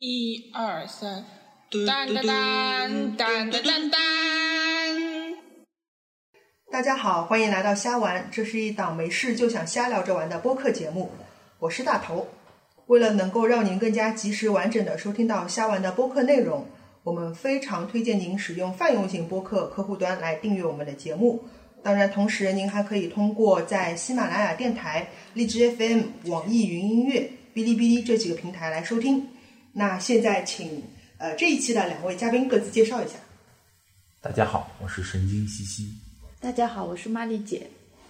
一二三，当当当当当当当。大家好，欢迎来到瞎玩，这是一档没事就想瞎聊着玩的播客节目，我是大头。为了能够让您更加及时完整的收听到瞎玩的播客内容，我们非常推荐您使用泛用型播客客户端来订阅我们的节目。当然，同时您还可以通过在喜马拉雅电台、荔枝 FM、网易云音乐、哔哩哔哩这几个平台来收听。那现在请呃这一期的两位嘉宾各自介绍一下。大家好，我是神经兮兮。大家好，我是玛丽姐。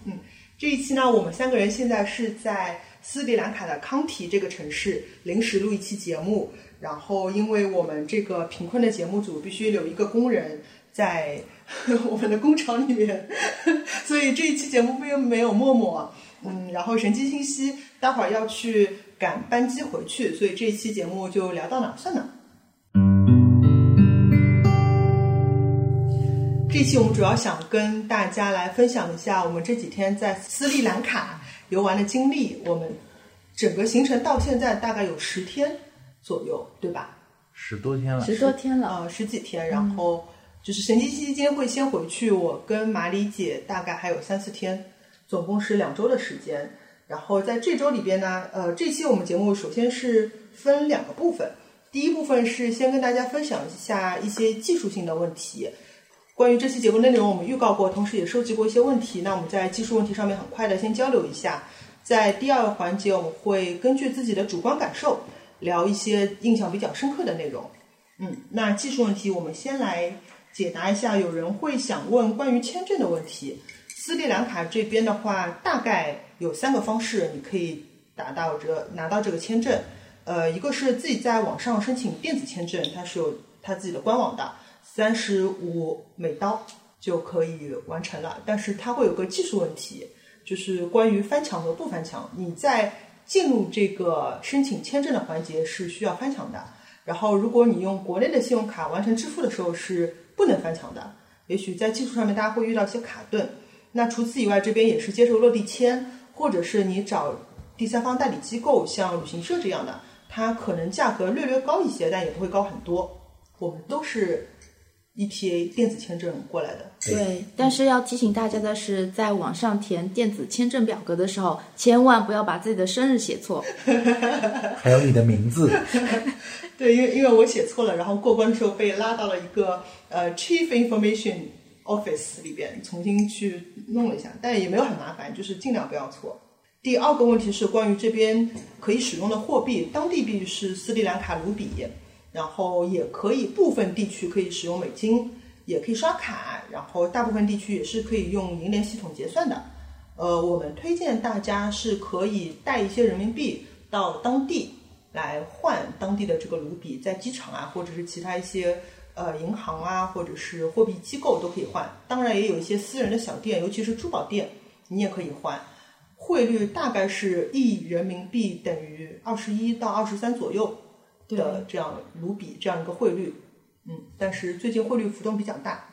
嗯这一期呢，我们三个人现在是在斯里兰卡的康提这个城市临时录一期节目。然后，因为我们这个贫困的节目组必须留一个工人在 我们的工厂里面，所以这一期节目并没有默默。嗯，然后神经信息待会儿要去赶班机回去，所以这一期节目就聊到哪儿算哪儿。这期我们主要想跟大家来分享一下我们这几天在斯里兰卡游玩的经历。我们整个行程到现在大概有十天左右，对吧？十多天了，十多天了，呃，十几天。然后就是神经期间会先回去，我跟马里姐大概还有三四天，总共是两周的时间。然后在这周里边呢，呃，这期我们节目首先是分两个部分，第一部分是先跟大家分享一下一些技术性的问题。关于这期节目内容，我们预告过，同时也收集过一些问题。那我们在技术问题上面很快的先交流一下。在第二个环节，我们会根据自己的主观感受聊一些印象比较深刻的内容。嗯，那技术问题我们先来解答一下。有人会想问关于签证的问题。斯里兰卡这边的话，大概有三个方式，你可以达到这拿到这个签证。呃，一个是自己在网上申请电子签证，它是有它自己的官网的。三十五美刀就可以完成了，但是它会有个技术问题，就是关于翻墙和不翻墙。你在进入这个申请签证的环节是需要翻墙的，然后如果你用国内的信用卡完成支付的时候是不能翻墙的。也许在技术上面大家会遇到一些卡顿。那除此以外，这边也是接受落地签，或者是你找第三方代理机构，像旅行社这样的，它可能价格略略高一些，但也不会高很多。我们都是。ETA 电子签证过来的，对，但是要提醒大家的是，在网上填电子签证表格的时候，千万不要把自己的生日写错，还有你的名字。对，因为因为我写错了，然后过关的时候被拉到了一个呃 Chief Information Office 里边，重新去弄了一下，但也没有很麻烦，就是尽量不要错。第二个问题是关于这边可以使用的货币，当地币是斯里兰卡卢比。然后也可以部分地区可以使用美金，也可以刷卡，然后大部分地区也是可以用银联系统结算的。呃，我们推荐大家是可以带一些人民币到当地来换当地的这个卢比，在机场啊，或者是其他一些呃银行啊，或者是货币机构都可以换。当然也有一些私人的小店，尤其是珠宝店，你也可以换。汇率大概是一人民币等于二十一到二十三左右。的这样卢比这样一个汇率，嗯，但是最近汇率浮动比较大。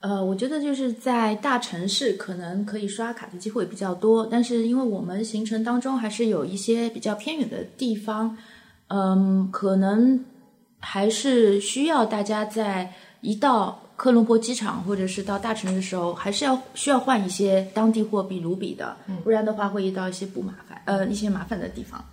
呃，我觉得就是在大城市可能可以刷卡的机会比较多，但是因为我们行程当中还是有一些比较偏远的地方，嗯，可能还是需要大家在一到科伦坡机场或者是到大城市的时候，还是要需要换一些当地货币卢比的，不然的话会遇到一些不麻烦，呃，一些麻烦的地方。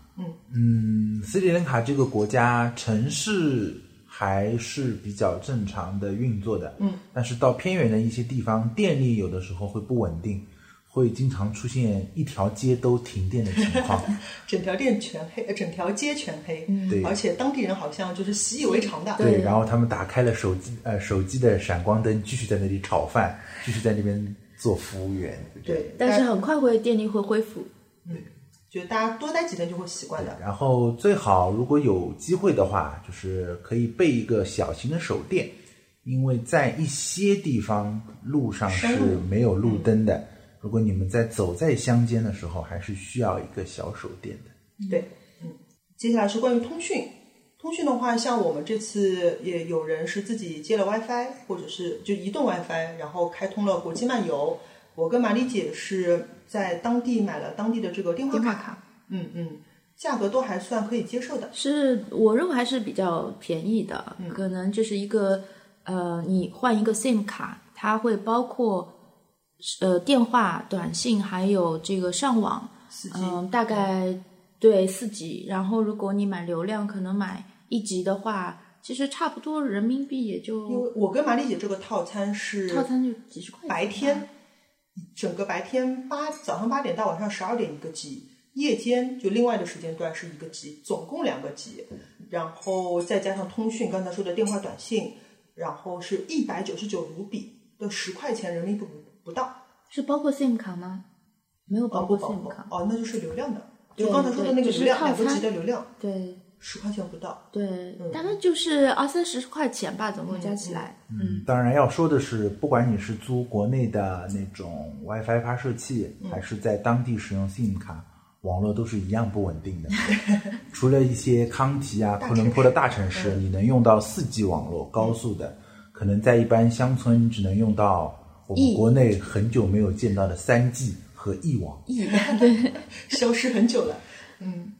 嗯，斯里兰卡这个国家城市还是比较正常的运作的，嗯，但是到偏远的一些地方，电力有的时候会不稳定，会经常出现一条街都停电的情况，整条店全黑，呃，整条街全黑，对，而且当地人好像就是习以为常的，对，然后他们打开了手机，呃，手机的闪光灯，继续在那里炒饭，继续在那边做服务员，对，但是很快会电力会恢复，嗯。就大家多待几天就会习惯的。然后最好如果有机会的话，就是可以备一个小型的手电，因为在一些地方路上是没有路灯的。如果你们在走在乡间的时候，还是需要一个小手电的。对，嗯。接下来是关于通讯。通讯的话，像我们这次也有人是自己接了 WiFi，或者是就移动 WiFi，然后开通了国际漫游。我跟玛丽姐是在当地买了当地的这个电话卡，嗯嗯，价格都还算可以接受的。是我认为还是比较便宜的，可能就是一个呃，你换一个 SIM 卡，它会包括呃电话、短信，还有这个上网，四 G，、嗯，大概对四 G。然后如果你买流量，可能买一级的话，其实差不多人民币也就因就为我跟马丽姐这个套餐是套餐就几十块。白天，整个白天八早上八点到晚上十二点一个 G，夜间就另外的时间段是一个 G，总共两个 G，然后再加上通讯，刚才说的电话、短信，然后是一百九十九卢比的十块钱人民币不不到，是包括 SIM 卡吗？没有哦包括 SIM 卡。哦，那就是流量的，就刚才说的那个流量，两个套餐 G 的流量，对十块钱不到。对，大概就是二三十块钱吧，总共加起来。嗯，当然要说的是，不管你是租国内的那种 WiFi 发射器，还是在当地使用 SIM 卡，网络都是一样不稳定的。除了一些康提啊、大科伦坡的大城市，你能用到四 G 网络高速的，可能在一般乡村，你只能用到我们 E 国内很久没有见到的三 G 和 E 网。消失很久了。嗯，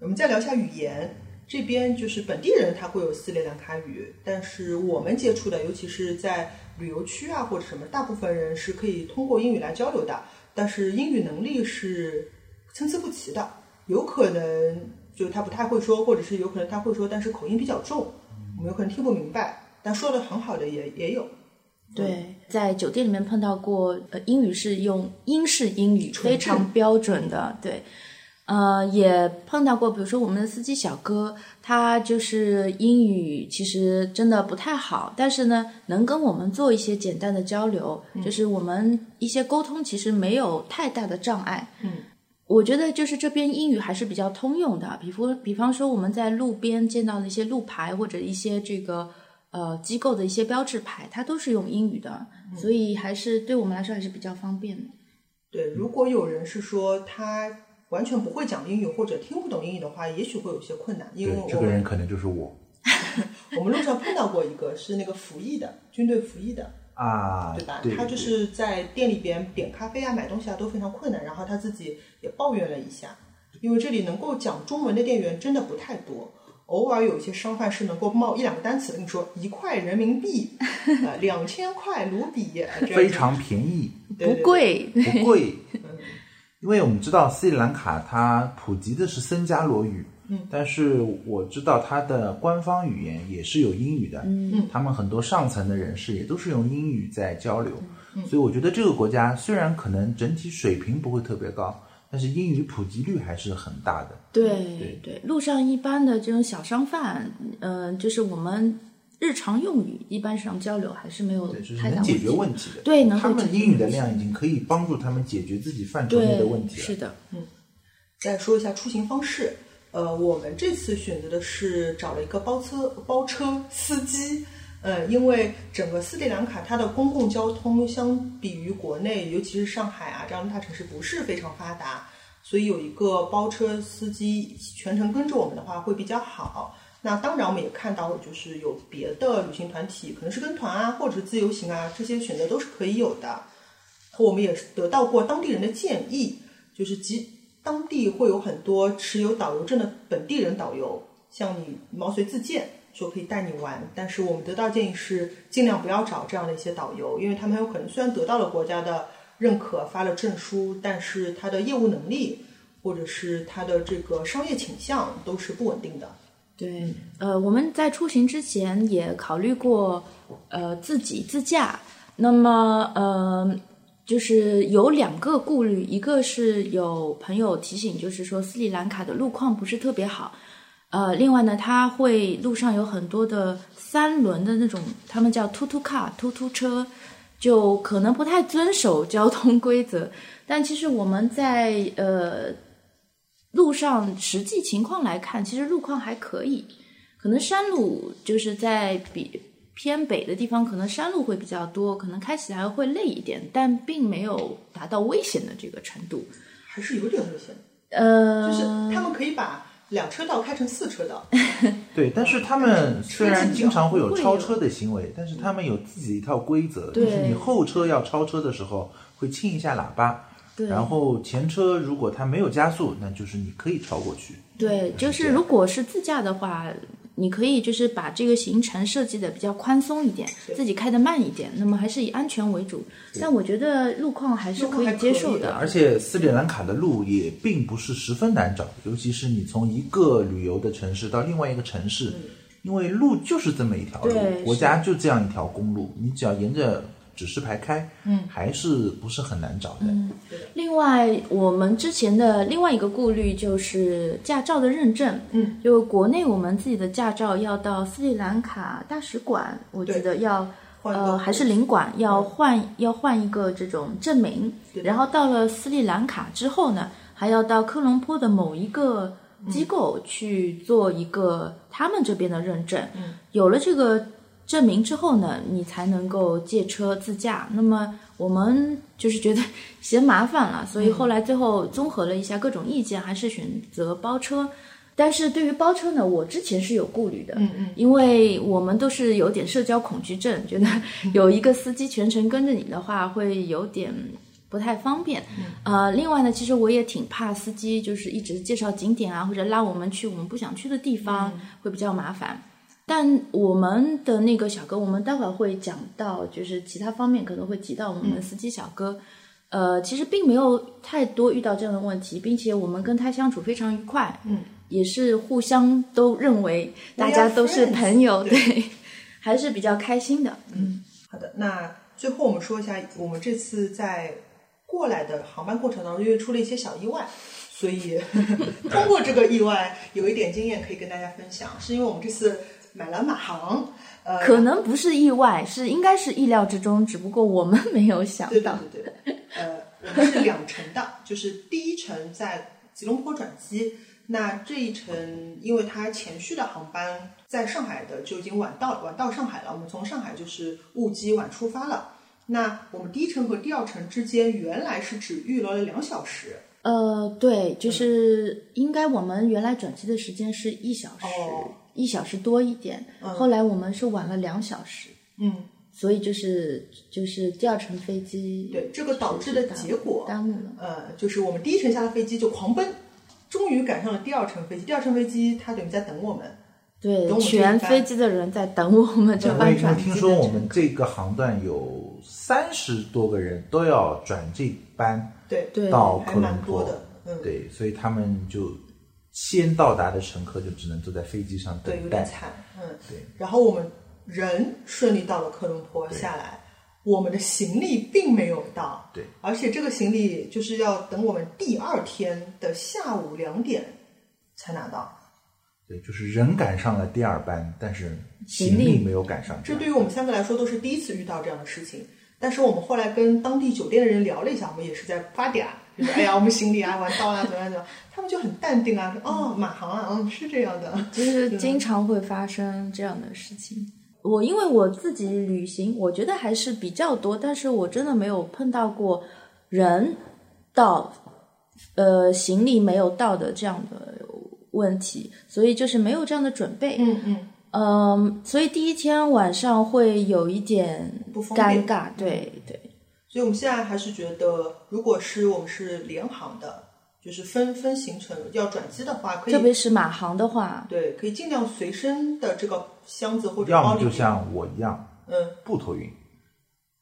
我们再聊一下语言，这边就是本地人他会有斯里兰卡语，但是我们接触的，尤其是在旅游区啊或者什么，大部分人是可以通过英语来交流的，但是英语能力是参差不齐的，有可能就是他不太会说，或者是有可能他会说，但是口音比较重，我们有可能听不明白，但说的很好的也也有。对，在酒店里面碰到过，呃，英语是用英式英语，非常标准的，对。呃，也碰到过，比如说我们的司机小哥，他就是英语其实真的不太好，但是呢，能跟我们做一些简单的交流，就是我们一些沟通其实没有太大的障碍。嗯，我觉得就是这边英语还是比较通用的，比如比方说我们在路边见到的一些路牌或者一些这个呃机构的一些标志牌，它都是用英语的，所以还是对我们来说还是比较方便的。对，如果有人是说他完全不会讲英语或者听不懂英语的话，也许会有些困难，因为这个人们可能就是我 我们路上碰到过一个是那个服役的军队服役的，啊，对吧？对他就是在店里边点咖啡啊、买东西啊都非常困难，然后他自己也抱怨了一下，因为这里能够讲中文的店员真的不太多。偶尔有一些商贩是能够冒一两个单词跟你说一块人民币，呃，两千块卢比，非常便宜。不贵，不贵，因为我们知道斯里兰卡它普及的是僧伽罗语，嗯，但是我知道它的官方语言也是有英语的，嗯，他们很多上层的人士也都是用英语在交流，所以我觉得这个国家虽然可能整体水平不会特别高，但是英语普及率还是很大的。对对对，路上一般的这种小商贩，嗯、就是我们日常用语一般上交流还是没有对，就是太大能解决问问题的。对能够他们英语的量已经可以帮助他们解决自己范畴对内的问题了。是的，嗯再说一下出行方式，呃，我们这次选择的是找了一个包车包车司机，呃，因为整个斯里兰卡它的公共交通相比于国内，尤其是上海啊这样的大城市不是非常发达，所以有一个包车司机全程跟着我们的话会比较好。那当然，我们也看到，就是有别的旅行团体，可能是跟团啊，或者是自由行啊，这些选择都是可以有的。我们也得到过当地人的建议，就是即当地会有很多持有导游证的本地人导游，向你毛遂自荐，说可以带你玩。但是我们得到建议是，尽量不要找这样的一些导游，因为他们很有可能虽然得到了国家的认可，发了证书，但是他的业务能力或者是他的这个商业倾向都是不稳定的。对，呃，我们在出行之前也考虑过，呃，自己自驾。那么，呃，就是有两个顾虑，一个是有朋友提醒，就是说斯里兰卡的路况不是特别好。呃，另外呢，它会路上有很多的三轮的那种，他们叫突突卡、突突车，就可能不太遵守交通规则。但其实我们在呃路上实际情况来看，其实路况还可以。可能山路就是在比偏北的地方，可能山路会比较多，可能开起来会累一点，但并没有达到危险的这个程度。还是有点危险，呃，就是他们可以把两车道开成四车道，对，但是他们虽然经常会有超车的行为，但是他们有自己一套规则，就是你后车要超车的时候会清一下喇叭，然后前车如果它没有加速，那就是你可以超过去。对，就是如果是自驾的话，你可以就是把这个行程设计的比较宽松一点，自己开的慢一点，那么还是以安全为主。但我觉得路况还是可以接受的。而且斯里兰卡的路也并不是十分难找，尤其是你从一个旅游的城市到另外一个城市，因为路就是这么一条路，国家就这样一条公路，你只要沿着指示牌开，嗯，还是不是很难找的。另外，我们之前的另外一个顾虑就是驾照的认证。嗯，就国内我们自己的驾照要到斯里兰卡大使馆，我记得要呃还是领馆要换要换一个这种证明。然后到了斯里兰卡之后呢，还要到科隆坡的某一个机构去做一个他们这边的认证。嗯，有了这个证明之后呢，你才能够借车自驾。那么我们就是觉得嫌麻烦了，所以后来最后综合了一下各种意见，还是选择包车。但是对于包车呢，我之前是有顾虑的，嗯嗯，因为我们都是有点社交恐惧症，觉得有一个司机全程跟着你的话，会有点不太方便。呃，另外呢，其实我也挺怕司机就是一直介绍景点啊，或者拉我们去我们不想去的地方，会比较麻烦。但我们的那个小哥，我们待会儿会讲到，就是其他方面可能会提到我们的司机小哥。呃，其实并没有太多遇到这样的问题，并且我们跟他相处非常愉快，嗯，也是互相都认为大家都是朋友 对，还是比较开心的。嗯，好的，那最后我们说一下，我们这次在过来的航班过程当中，因为出了一些小意外，所以 通过这个意外有一点经验可以跟大家分享，是因为我们这次买了马航，呃，可能不是意外，是应该是意料之中，只不过我们没有想对到。对对对，呃，我们是两程的，就是第一程在吉隆坡转机，那这一程因为它前续的航班在上海的就已经晚到晚到上海了，我们从上海就是误机晚出发了。那我们第一程和第二程之间原来是只预留了两小时，呃，对，就是应该我们原来转机的时间是一小时，哦一小时多一点，后来我们是晚了两小时，嗯，所以就是就是第二程飞机对，这个导致的结果，耽误了。呃，就是我们第一程下了飞机就狂奔，终于赶上了第二程飞机，第二程飞机它等于在等我们，对全飞机的人在等我们这班转机听说我们这个航段有三十多个人都要转这班对，对还到科伦多的，嗯，对，所以他们就先到达的乘客就只能坐在飞机上等对，有待点。惨，嗯，对。然后我们人顺利到了科隆坡下来，我们的行李并没有到，对，而且这个行李就是要等我们第二天的下午两点才拿到。对，就是人赶上了第二班，但是行李行李没有赶上。这对于我们三个来说都是第一次遇到这样的事情。但是我们后来跟当地酒店的人聊了一下，我们也是在发嗲，就是哎呀，我们行李啊晚到啊，怎么样怎么样，他们就很淡定啊，说哦，马航啊，嗯，是这样的，就是经常会发生这样的事情。我因为我自己旅行，我觉得还是比较多，但是我真的没有碰到过人到呃行李没有到的这样的问题，所以就是没有这样的准备。嗯嗯，嗯，所以第一天晚上会有一点尴尬，对对。所以我们现在还是觉得，如果是我们是联航的，就是分分行程要转机的话，可以特别是马航的话，对，可以尽量随身的这个箱子或者要包里面，么就像我一样嗯，不托运，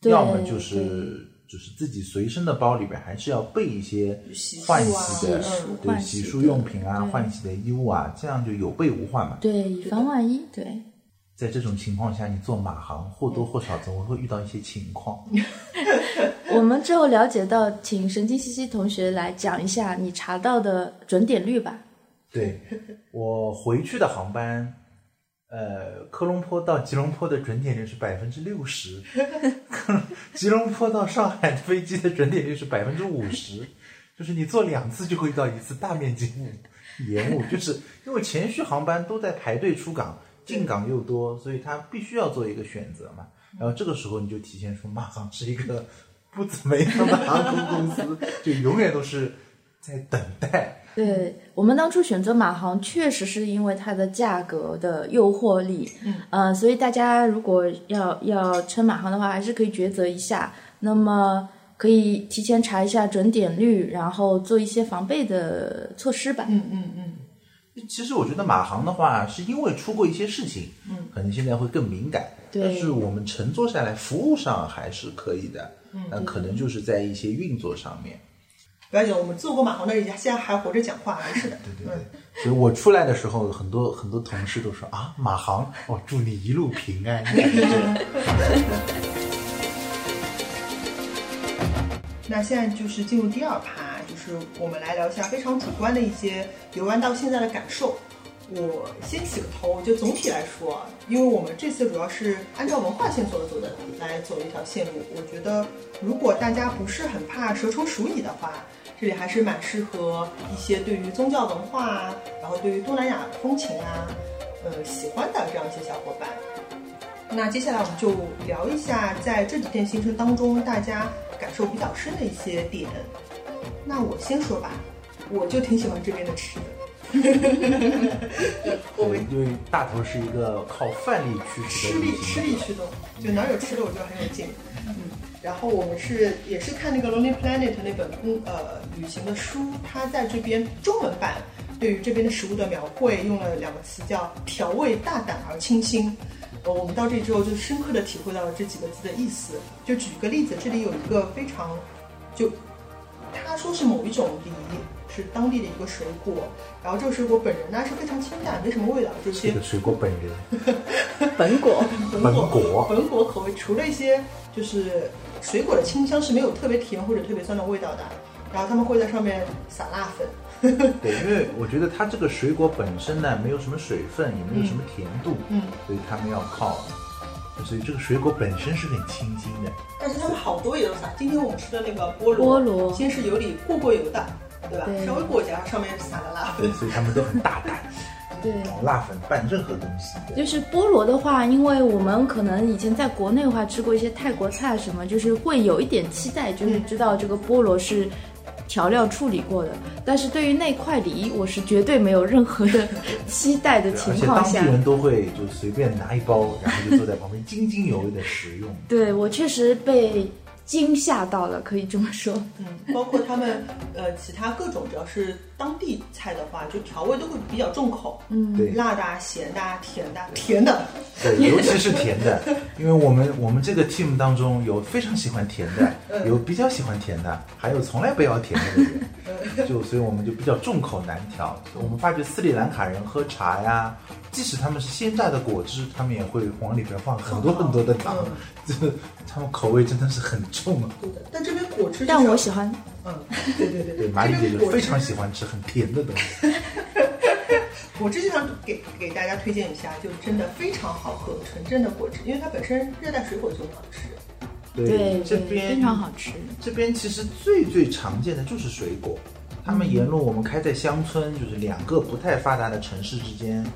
对要么就是就是自己随身的包里边还是要备一些洗漱啊换洗的洗漱对换洗的漱用品啊、对换洗的衣物啊，这样就有备无患嘛。对，以防万一，对。在这种情况下，你做马航或多或少总会遇到一些情况。我们之后了解到，请神经兮兮同学来讲一下你查到的准点率吧。对我回去的航班，呃，科隆坡到吉隆坡的准点率是百分之六十，吉隆坡到上海的飞机的准点率是百分之五十，就是你坐两次就会遇到一次大面积误延误，就是因为前续航班都在排队出港，进港又多，所以他必须要做一个选择嘛。然后这个时候你就体现出马航是一个不怎么样的航空公司，就永远都是在等待。对我们当初选择马航，确实是因为它的价格的诱惑力，嗯，呃，所以大家如果要要乘马航的话，还是可以抉择一下。那么，可以提前查一下准点率，然后做一些防备的措施吧。嗯嗯嗯，其实我觉得马航的话，是因为出过一些事情，嗯，可能现在会更敏感。对但是我们乘坐下来，服务上还是可以的。嗯那可能就是在一些运作上面。不要紧，我们坐过马航的人家现在还活着讲话，没事的。对对对，所以我出来的时候，很多很多同事都说啊，马航，哦，祝你一路平安。那现在就是进入第二趴，是我们来聊一下非常主观的一些游玩到现在的感受。我先起个头，就总体来说，因为我们这次主要是按照文化线索走的来走一条线路，我觉得如果大家不是很怕蛇虫鼠蚁的话，这里还是蛮适合一些对于宗教文化啊，然后对于东南亚风情啊，呃喜欢的这样一些小伙伴。那接下来我们就聊一下在这几天行程当中大家感受比较深的一些点。那我先说吧，我就挺喜欢这边的吃的。我们因为大头是一个靠饭力驱使吃力吃力驱动，就哪儿有吃的我就很有劲。嗯，然后我们是也是看那个《Lonely Planet》那本嗯呃旅行的书，它在这边中文版对于这边的食物的描绘用了两个词叫调味大胆而清新。呃，我们到这里之后就深刻的体会到了这几个字的意思。就举个例子，这里有一个非常就他说是某一种梨，是当地的一个水果，然后这个水果本人呢是非常清淡，没什么味道，就是些这个水果本人，本果，本本果。本果口味，除了一些就是水果的清香是没有特别甜或者特别酸的味道的，然后他们会在上面撒辣粉，对，因为我觉得它这个水果本身呢，没有什么水分，也没有什么甜度，嗯，所以他们要靠，所以这个水果本身是很清新的。但是他们好多也都撒。今天我们吃的那个菠萝，菠萝先是油里过过油的，对吧？对稍微过一下，然后上面撒了辣粉对，。所以他们都很大胆，对。往辣粉拌任何东西。就是菠萝的话，因为我们可能以前在国内的话吃过一些泰国菜什么，就是会有一点期待，就是知道这个菠萝是调料处理过的。但是对于那块梨，我是绝对没有任何的期待的情况下当地，人都会就随便拿一包，然后就坐在旁边 津津有味的食用。对我确实被惊吓到了，可以这么说。嗯，包括他们呃其他各种，只要是当地菜的话，就调味都会比较重口，嗯。对。辣的啊、咸的啊、甜的。啊、甜的，对，尤其是甜的，因为我们我们这个 team 当中有非常喜欢甜的，有比较喜欢甜的，还有从来不要甜的的人，就所以我们就比较众口难调。我们发觉斯里兰卡人喝茶呀，即使他们是鲜榨的果汁，他们也会往里边放很多很多的糖，这他们口味真的是很重啊。对的。但这边果汁，但我喜，欢，嗯，对对对对，马丽姐就非常喜欢。吃很甜的东西。果汁就想给给大家推荐一下，就真的非常好喝，纯正的果汁，因为它本身热带水果就很好吃。对对，这边非常好吃。这边其实最最常见的就是水果，他们沿路我们开在乡村，就是两个不太发达的城市之间，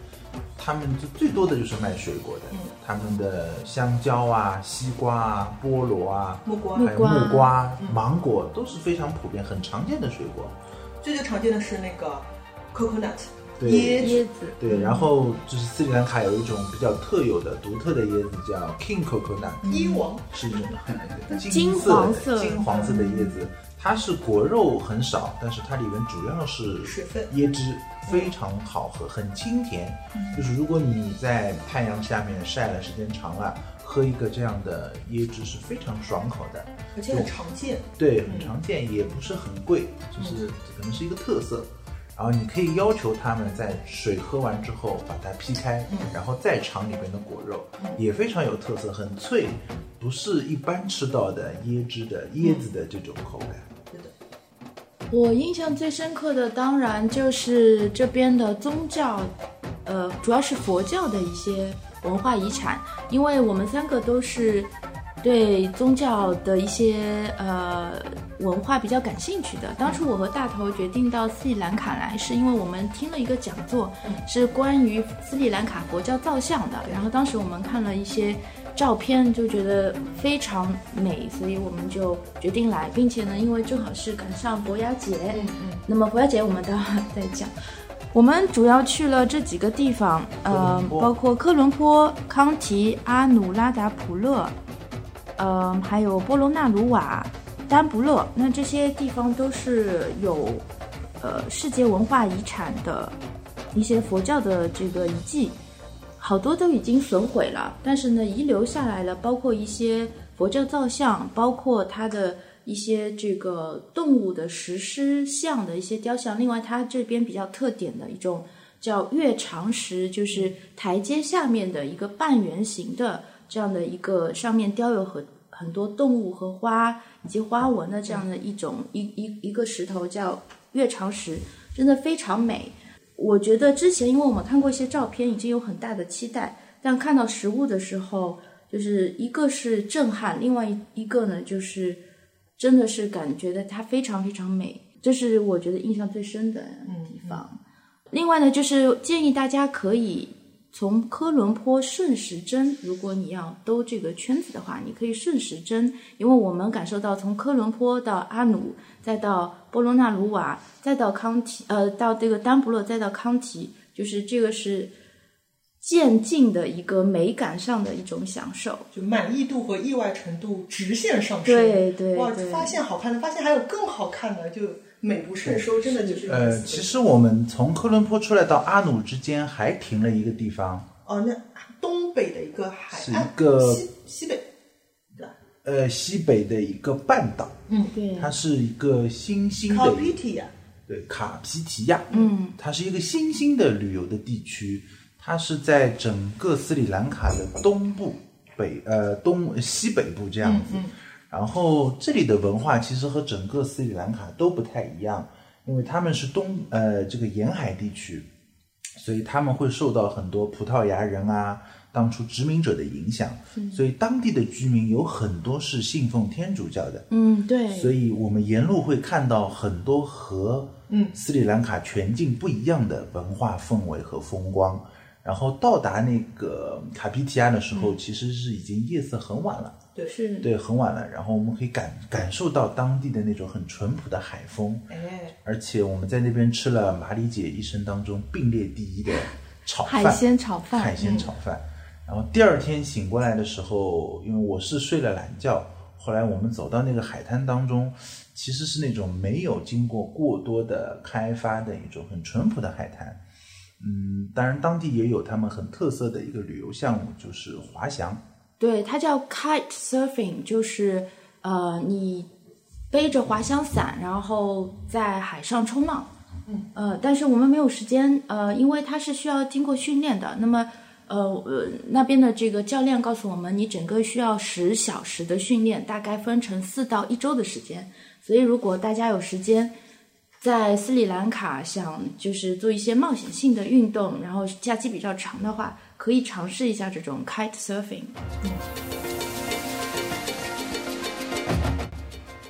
他们就最多的就是卖水果的，他们的香蕉啊、西瓜啊、菠萝啊、木瓜。还有木瓜。芒果都是非常普遍、很常见的水果。最最常见的是那个 coconut 椰子，椰子，对，然后就是斯里兰卡有一种比较特有的、独特的椰子叫 King Coconut，椰王，是一种金金黄色。金黄色的椰子，它是果肉很少，但是它里面主要是水分椰汁，非常好喝，很清甜。就是如果你在太阳下面晒了时间长了，喝一个这样的椰汁是非常爽口的。而且很常见。对，很常见，也不是很贵，就是可能是一个特色。然后你可以要求他们在水喝完之后把它劈开，然后再尝里面的果肉，也非常有特色，很脆，不是一般吃到的椰汁的椰子的这种口感。我印象最深刻的当然就是这边的宗教，呃，主要是佛教的一些文化遗产，因为我们三个都是对宗教的一些呃文化比较感兴趣的。当初我和大头决定到斯里兰卡来，是因为我们听了一个讲座，是关于斯里兰卡佛教造像的，然后当时我们看了一些。照片就觉得非常美，所以我们就决定来，并且呢，因为正好是赶上博雅节，嗯嗯，那么博雅节我们待会儿再讲。我们主要去了这几个地方，呃包括科伦坡、康提、阿努拉达普勒，呃，还有波罗纳鲁瓦、丹不勒，那这些地方都是有呃世界文化遗产的一些佛教的这个遗迹，好多都已经损毁了，但是呢遗留下来了，包括一些佛教造像，包括它的一些这个动物的石狮像的一些雕像。另外，它这边比较特点的一种叫月长石，就是台阶下面的一个半圆形的这样的一个上面雕有很很多动物和花以及花纹的这样的一种一一一个石头叫月长石，真的非常美。我觉得之前因为我们看过一些照片，已经有很大的期待，但看到实物的时候，就是一个是震撼，另外一一个呢就是真的是感觉的它非常非常美，这是我觉得印象最深的地方。另外呢，就是建议大家可以从科伦坡顺时针，如果你要兜这个圈子的话，你可以顺时针，因为我们感受到从科伦坡到阿努，再到波罗纳鲁瓦，再到康提，呃，到这个丹布勒，再到康提，就是这个是渐进的一个美感上的一种享受。就满意度和意外程度直线上升。对对哇，发现好看的，发现还有更好看的，就美不胜收，真的就是呃，其实我们从科伦坡出来到阿努之间还停了一个地方，哦，那东北的一个海是岸，一个西西北，对吧？呃，西北的一个半岛，嗯对，它是一个新兴的卡皮提亚，对卡皮提亚，嗯，它是一个新兴的旅游的地区，它是在整个斯里兰卡的东部、北呃东西北部这样子。然后这里的文化其实和整个斯里兰卡都不太一样，因为他们是东呃这个沿海地区，所以他们会受到很多葡萄牙人啊当初殖民者的影响，所以当地的居民有很多是信奉天主教的。嗯，对，所以我们沿路会看到很多和嗯斯里兰卡全境不一样的文化氛围和风光。然后到达那个卡皮提亚的时候，其实是已经夜色很晚了，对，是，对，很晚了。然后我们可以感感受到当地的那种很淳朴的海风，哎，而且我们在那边吃了马里姐一生当中并列第一的炒饭，海鲜炒饭，海鲜炒饭。然后第二天醒过来的时候，因为我是睡了懒觉，后来我们走到那个海滩当中，其实是那种没有经过过多的开发的一种很淳朴的海滩。嗯，当然当地也有他们很特色的一个旅游项目，就是滑翔。对，它叫 kite surfing，就是呃，你背着滑翔伞，然后在海上冲浪。嗯，呃，但是我们没有时间，呃，因为它是需要经过训练的。那么，呃，呃，那边的这个教练告诉我们，你整个需要十小时的训练，大概分成四到一周的时间。所以，如果大家有时间，在斯里兰卡想就是做一些冒险性的运动，然后假期比较长的话，可以尝试一下这种 kite surfing。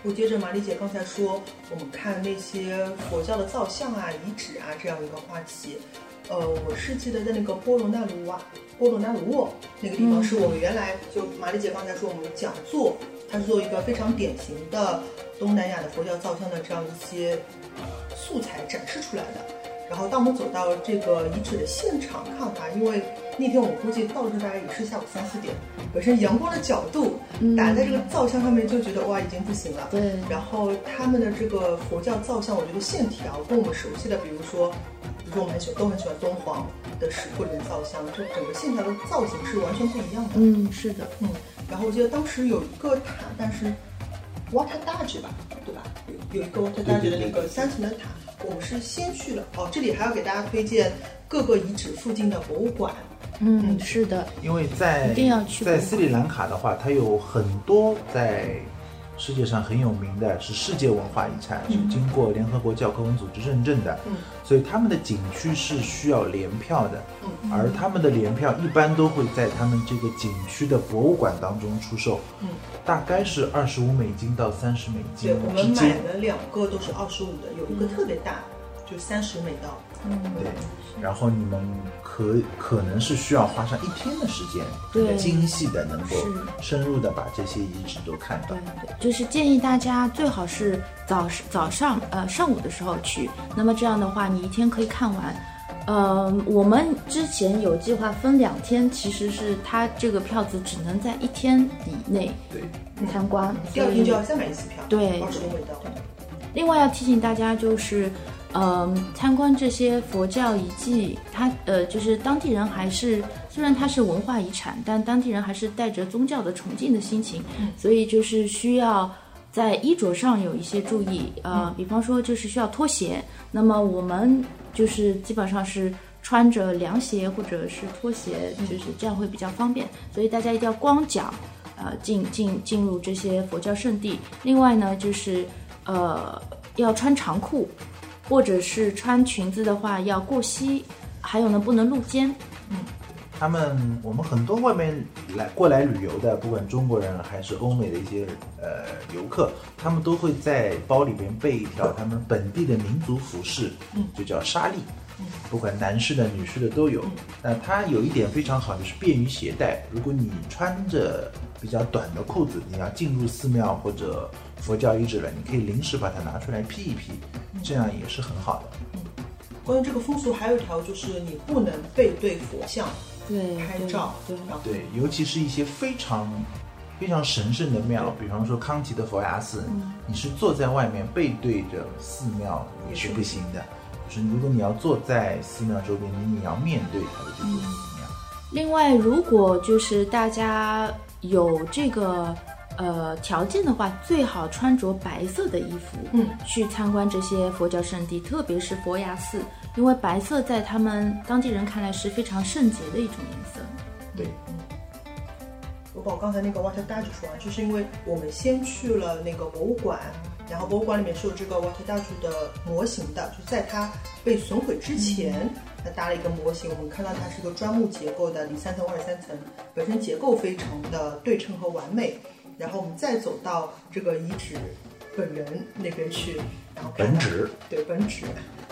我接着玛丽姐刚才说，我们看那些佛教的造像啊、遗址啊这样一个话题，呃，我是记得在那个波罗那鲁瓦、波罗那鲁沃那个地方，是我们原来就玛丽姐刚才说我们讲座，它是做一个非常典型的东南亚的佛教造像的这样一些素材展示出来的。然后当我们走到这个遗址的现场看啊，因为那天我估计到的时候大概也是下午三四点，本身阳光的角度打在这个造像上面就觉得哇已经不行了。对然后他们的这个佛教造像，我觉得线条跟我们熟悉的，比如说，比如说我们很喜欢都很喜欢敦煌的石窟里面造像，就整个线条的造型是完全不一样的。嗯，是的，嗯，然后我记得当时有一个塔，但是 Water Dodge 吧，对吧？有有一个 Water Dodge 的那个三层的塔，我们是先去了。哦，这里还要给大家推荐各个遗址附近的博物馆。嗯，是的，因为在一定要去在斯里兰卡的话，它有很多在世界上很有名的，是世界文化遗产，是经过联合国教科文组织认证的。嗯，所以他们的景区是需要联票的。嗯，而他们的联票一般都会在他们这个景区的博物馆当中出售。嗯，大概是二十五美金到三十美金对，我们买之间。了两个都是二十五的，有一个特别大，就三十美刀。嗯，对，然后你们可可能是需要花上一天的时间，对精细的能够深入的把这些遗址都看到对。对，就是建议大家最好是早早上呃上午的时候去，那么这样的话你一天可以看完。呃，我们之前有计划分两天，其实是它这个票子只能在一天以内对，参观，第二天就要再买一次票，对。另外要提醒大家，就是，嗯、参观这些佛教遗迹，它呃，就是当地人还是虽然它是文化遗产，但当地人还是带着宗教的崇敬的心情，所以就是需要在衣着上有一些注意，呃，比方说就是需要脱鞋，那么我们就是基本上是。穿着凉鞋或者是拖鞋，就是这样会比较方便，所以大家一定要光脚，呃，进进进入这些佛教圣地。另外呢，就是呃，要穿长裤，或者是穿裙子的话要过膝，还有呢，不能露肩。他们我们很多外面来过来旅游的，不管中国人还是欧美的一些呃游客，他们都会在包里边备一条他们本地的民族服饰，嗯，就叫纱丽，嗯，不管男士的、女士的都有。那它有一点非常好，就是便于携带。如果你穿着比较短的裤子，你要进入寺庙或者佛教遗址了，你可以临时把它拿出来披一披，这样也是很好的。关于这个风俗，还有一条就是你不能背对佛像对，拍照，对，尤其是一些非常非常神圣的庙，比方说康吉的佛牙寺，你是坐在外面背对着寺庙也是不行的。就是如果你要坐在寺庙周边，你也要面对它的这座寺庙。另外，如果就是大家有这个呃条件的话，最好穿着白色的衣服，嗯，去参观这些佛教圣地，特别是佛牙寺，因为白色在他们当地人看来是非常圣洁的一种颜色。对，我把我刚才那个 Water Daju 说完，就是因为我们先去了那个博物馆，然后博物馆里面是有这个 Water Daju 的模型的，就在它被损毁之前，它搭了一个模型，我们看到它是个砖木结构的，里三层外三层，本身结构非常的对称和完美。然后我们再走到这个遗址本人那边去，然后本址对本址，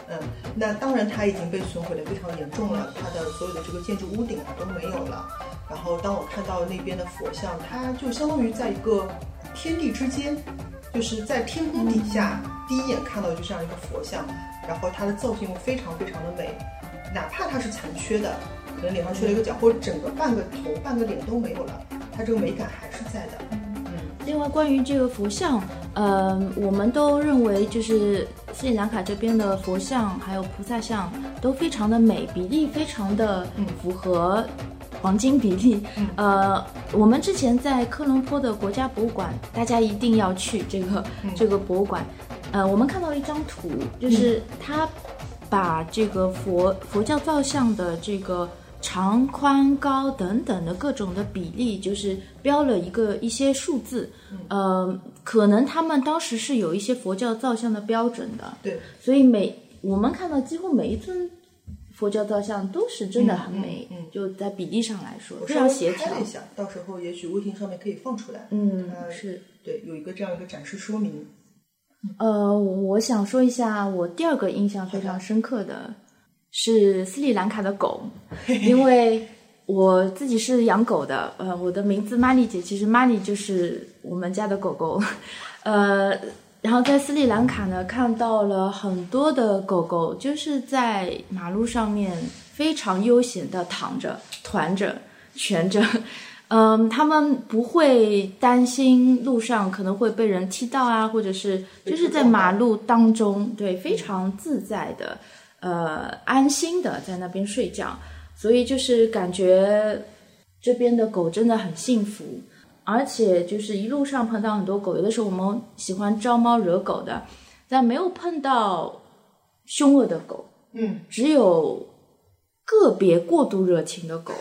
嗯，那当然它已经被损毁的非常严重了，它的所有的这个建筑屋顶啊都没有了。然后当我看到那边的佛像，它就相当于在一个天地之间，就是在天空底下，第一眼看到就这样一个佛像，然后它的造型非常非常的美，哪怕它是残缺的，可能脸上缺了一个角，或者整个半个头、半个脸都没有了，它这个美感还是在的。嗯另外，关于这个佛像，呃，我们都认为就是斯里兰卡这边的佛像还有菩萨像都非常的美，比例非常的符合黄金比例。呃，我们之前在科伦坡的国家博物馆，大家一定要去这个、这个博物馆。呃，我们看到一张图，就是它把这个佛佛教造像的这个长、宽、高等等的各种的比例，就是标了一个一些数字。呃，可能他们当时是有一些佛教造像的标准的，对，所以每我们看到几乎每一尊佛教造像都是真的很美，嗯嗯嗯就在比例上来说非常协调一。下，到时候也许微信上面可以放出来。嗯，呃是。对，有一个这样一个展示说明。呃，我想说一下，我第二个印象非常深刻的是斯里兰卡的狗，因为我自己是养狗的，呃，我的名字玛丽姐，其实玛丽就是我们家的狗狗，呃，然后在斯里兰卡呢，看到了很多的狗狗，就是在马路上面非常悠闲的躺着、团着、蜷着。嗯，他们不会担心路上可能会被人踢到啊，或者是就是在马路当中，对，非常自在的，呃，安心的在那边睡觉，所以就是感觉这边的狗真的很幸福，而且就是一路上碰到很多狗，有的时候我们喜欢招猫惹狗的，但没有碰到凶恶的狗，嗯，只有个别过度热情的狗。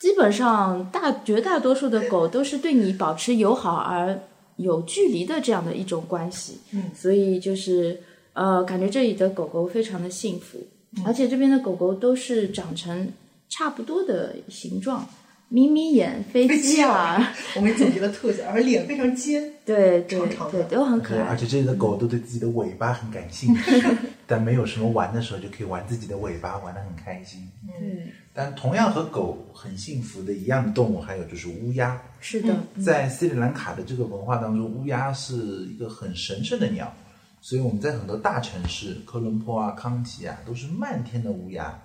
基本上大绝大多数的狗都是对你保持友好而有距离的这样的一种关系，嗯，所以就是呃，感觉这里的狗狗非常的幸福，而且这边的狗狗都是长成差不多的形状，眯眯眼、飞机耳，我们总结了特色，而脸非常尖。对对长长的对，都很可对，爱而。且这里的狗都对自己的尾巴很感兴趣，但没有什么玩的时候就可以玩自己的尾巴，玩得很开心。嗯，但同样和狗很幸福的一样的动物，还有就是乌鸦。是的，在斯里兰卡的这个文化当中，乌鸦是一个很神圣的鸟，所以我们在很多大城市，科伦坡啊、康吉啊，都是漫天的乌鸦。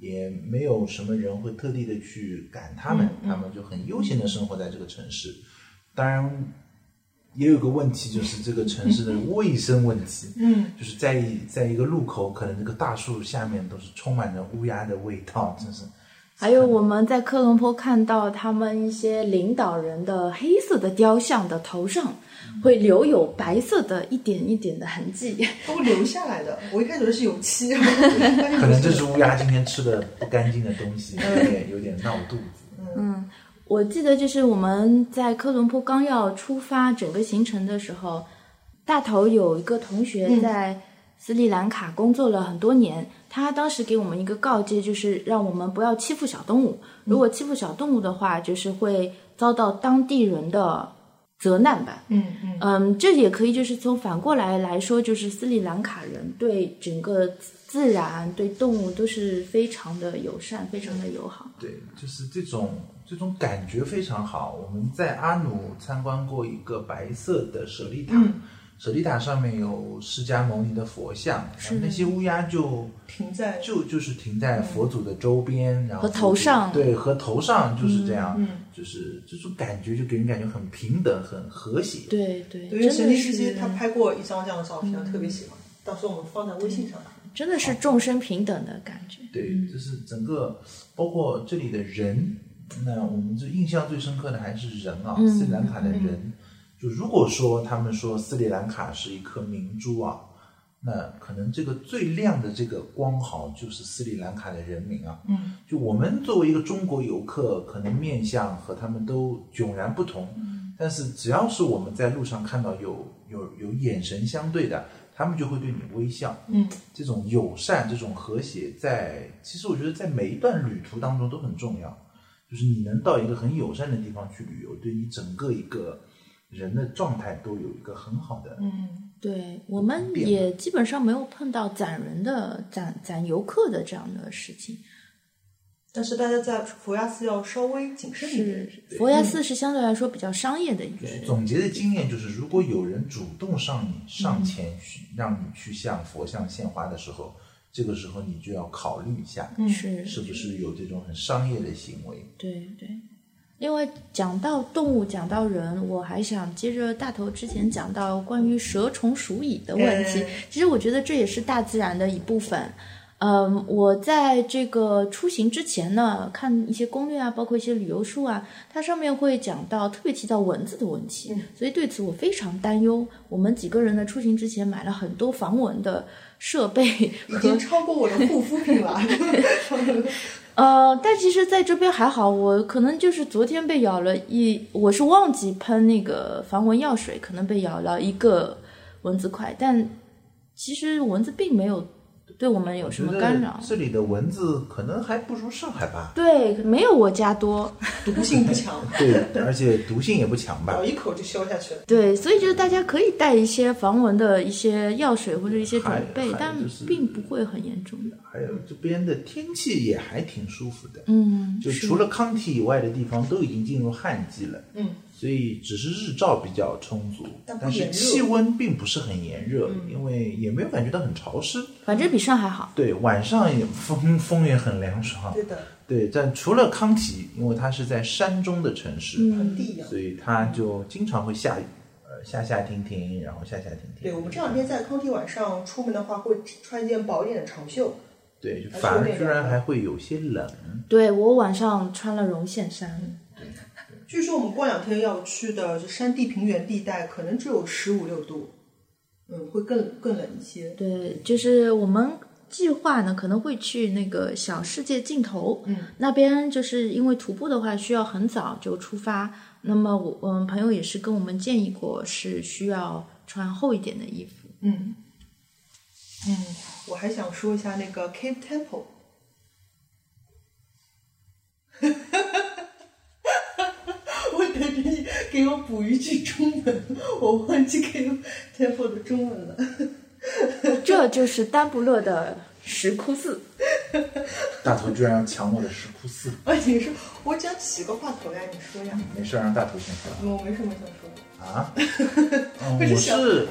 也没有什么人会特地的去赶他们，他们就很悠闲的生活在这个城市。当然，也有个问题，就是这个城市的卫生问题。嗯，就是在一在一个路口，可能这个大树下面都是充满着乌鸦的味道，真是。还有我们在科伦坡看到他们一些领导人的黑色的雕像的头上会留有白色的一点一点的痕迹。都留下来的。我一开始以为是油漆，可能这是乌鸦今天吃的不干净的东西，有点有点闹肚子。嗯，我记得就是我们在科伦坡刚要出发整个行程的时候，大头有一个同学在斯里兰卡工作了很多年，他当时给我们一个告诫，就是让我们不要欺负小动物。如果欺负小动物的话，就是会遭到当地人的责难吧。嗯嗯嗯，这也可以就是从反过来来说，就是斯里兰卡人对整个自然、对动物都是非常的友善、非常的友好。对，就是这种这种感觉非常好。我们在阿努参观过一个白色的舍利塔，舍利塔上面有释迦牟尼的佛像，然后那些乌鸦就停在就就是停在佛祖的周边，然后和头上对和头上就是这样，嗯就是这种感觉就给人感觉很平等、很和谐。对对，对，因为真的神奇司机他拍过一张这样的照片，特别喜欢，到时候我们放在微信上。真的是众生平等的感觉。对，就是整个包括这里的人，那我们这印象最深刻的还是人啊，斯里兰卡的人。就如果说他们说斯里兰卡是一颗明珠啊，那可能这个最亮的这个光毫就是斯里兰卡的人民啊。嗯，就我们作为一个中国游客，可能面相和他们都迥然不同。嗯，但是只要是我们在路上看到有有有眼神相对的，他们就会对你微笑。嗯，这种友善、这种和谐在，其实我觉得在每一段旅途当中都很重要。就是你能到一个很友善的地方去旅游，对你整个一个人的状态都有一个很好的。嗯，对我们也基本上没有碰到攒人的、攒攒游客的这样的事情。但是大家在佛牙寺要稍微谨慎一点。是佛牙寺是相对来说比较商业的一个，总结的经验就是，如果有人主动上你上前去，让你去向佛像献花的时候，这个时候你就要考虑一下，是是不是有这种很商业的行为。对对。另外，讲到动物，讲到人，我还想接着大头之前讲到关于蛇虫鼠蚁的问题。哎其实我觉得这也是大自然的一部分。嗯，我在这个出行之前呢，看一些攻略啊，包括一些旅游书啊，它上面会讲到特别提到蚊子的问题，所以对此我非常担忧。我们几个人呢出行之前买了很多防蚊的设备已经超过我的护肤品了。呃，但其实在这边还好，我可能就是昨天被咬了一，我是忘记喷那个防蚊药水，可能被咬了一个蚊子块，但其实蚊子并没有对我们有什么干扰。这里的蚊子可能还不如上海吧？对，没有我家多。毒性不强，对，而且毒性也不强吧咬？一口就消下去了。对，所以就是大家可以带一些防蚊的一些药水或者一些准备，但就是并不会很严重的。还有这边的天气也还挺舒服的，嗯，就除了康体以外的地方都已经进入旱季了，嗯，所以只是日照比较充足，但是气温并不是很炎热，因为也没有感觉到很潮湿。反正比上海好。对，晚上也风风也很凉爽。对的，对，但除了康体，因为它是在山中的城市，盆地。所以它就经常会下雨，呃，下下停停，然后下下停停。对我们这两天在康体晚上出门的话，会穿一件薄一点的长袖。对，就反而居然还会有些冷。对我晚上穿了绒线衫，据说我们过两天要去的就山地平原地带，可能只有十五六度，嗯，会更更冷一些。对，就是我们计划呢可能会去那个小世界尽头，嗯，那边就是因为徒步的话需要很早就出发，那么我嗯朋友也是跟我们建议过，是需要穿厚一点的衣服。嗯嗯，我还想说一下那个 Cave Temple。给我补一句中文，我忘记 Cave Temple 的中文了。这就是丹布勒的石窟寺。大头居然要抢我的石窟寺，啊，你说我讲几个话头呀？你说呀？没事，让大头先说我没什么想说的。啊。嗯，我是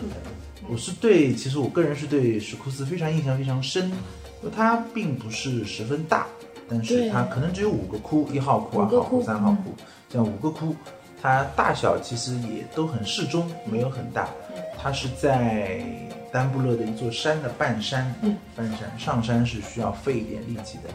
我是对，其实我个人是对石窟寺非常印象非常深，因为它并不是十分大，但是它可能只有五个窟，一号窟、二号窟、三号窟，这样五个窟，它大小其实也都很适中，没有很大。它是在丹布勒的一座山的半山，嗯，半山上山是需要费一点力气的。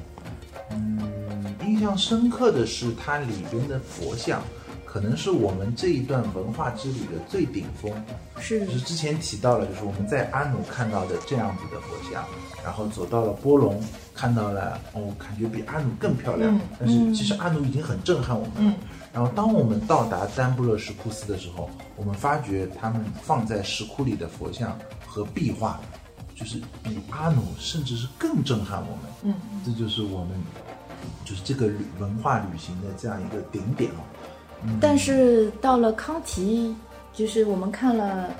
嗯，印象深刻的是它里边的佛像，可能是我们这一段文化之旅的最顶峰。是就是之前提到了，就是我们在阿努看到的这样子的佛像，然后走到了波隆，看到了哦，感觉比阿努更漂亮。嗯但是其实阿努已经很震撼我们了。嗯然后当我们到达丹布勒石窟寺的时候，我们发觉他们放在石窟里的佛像和壁画，就是比阿努甚至是更震撼我们。嗯，这就是我们就是这个旅文化旅行的这样一个顶点哦。但是到了康提，就是我们看了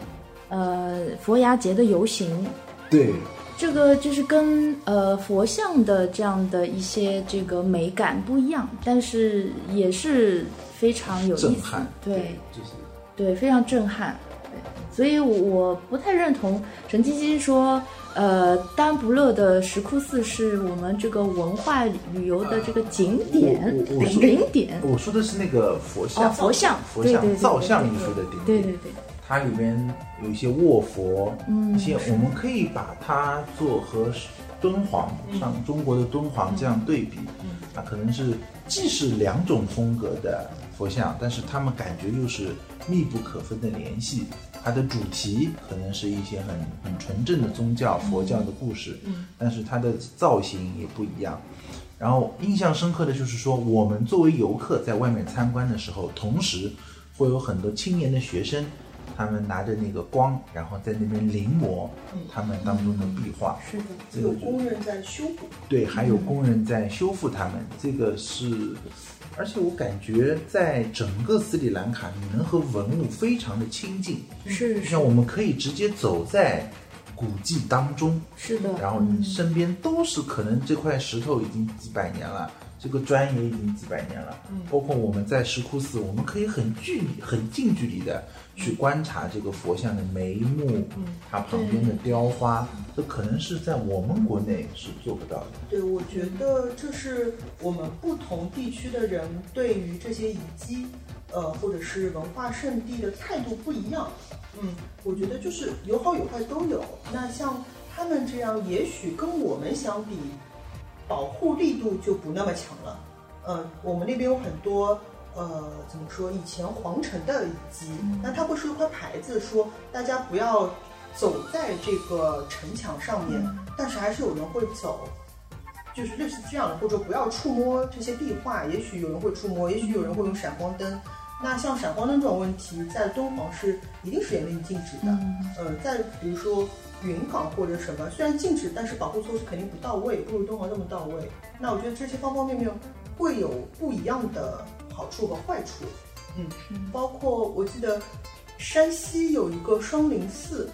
呃佛牙节的游行，对，这个就是跟呃佛像的这样的一些这个美感不一样，但是也是非常有意思震撼，，对就是对，非常震撼。对，所以我我不太认同陈晶晶说，呃，丹不勒的石窟寺是我们这个文化旅游的这个景点我我我说顶点。我说的是那个佛像，哦，佛像，佛像造像对艺术的顶点。对对对，它里边有一些卧佛，嗯一些我们可以把它做和敦煌，像中国的敦煌这样对比，它可能是既是两种风格的佛像，但是他们感觉又是密不可分的联系。它的主题可能是一些很很纯正的宗教佛教的故事，但是它的造型也不一样。然后印象深刻的就是说，我们作为游客在外面参观的时候，同时会有很多青年的学生，他们拿着那个光，然后在那边临摹他们当中的壁画。是的，这个有工人在修补。对，还有工人在修复他们，这个是，而且我感觉在整个斯里兰卡，你能和文物非常的亲近，是就像我们可以直接走在古迹当中，是的，然后你身边都是可能这块石头已经几百年了，这个砖也已经几百年了。包括我们在石窟寺，我们可以很距离、很近距离的去观察这个佛像的眉目，它旁边的雕花，这可能是在我们国内是做不到的。对，我觉得这是我们不同地区的人对于这些遗迹，呃，或者是文化圣地的态度不一样。嗯，我觉得就是有好有坏都有。那像他们这样，也许跟我们相比，保护力度就不那么强了。呃，我们那边有很多。呃，怎么说？以前皇城的遗迹，那它会竖一块牌子说大家不要走在这个城墙上面，但是还是有人会走。就是类似这样的，或者不要触摸这些壁画，也许有人会触摸，也许有人会用闪光灯。那像闪光灯这种问题，在敦煌是一定是严令禁止的。呃，在比如说云冈或者什么，虽然禁止，但是保护措施肯定不到位，不如敦煌这么到位。那我觉得这些方方面面会有不一样的好处和坏处。嗯，包括我记得山西有一个双林寺，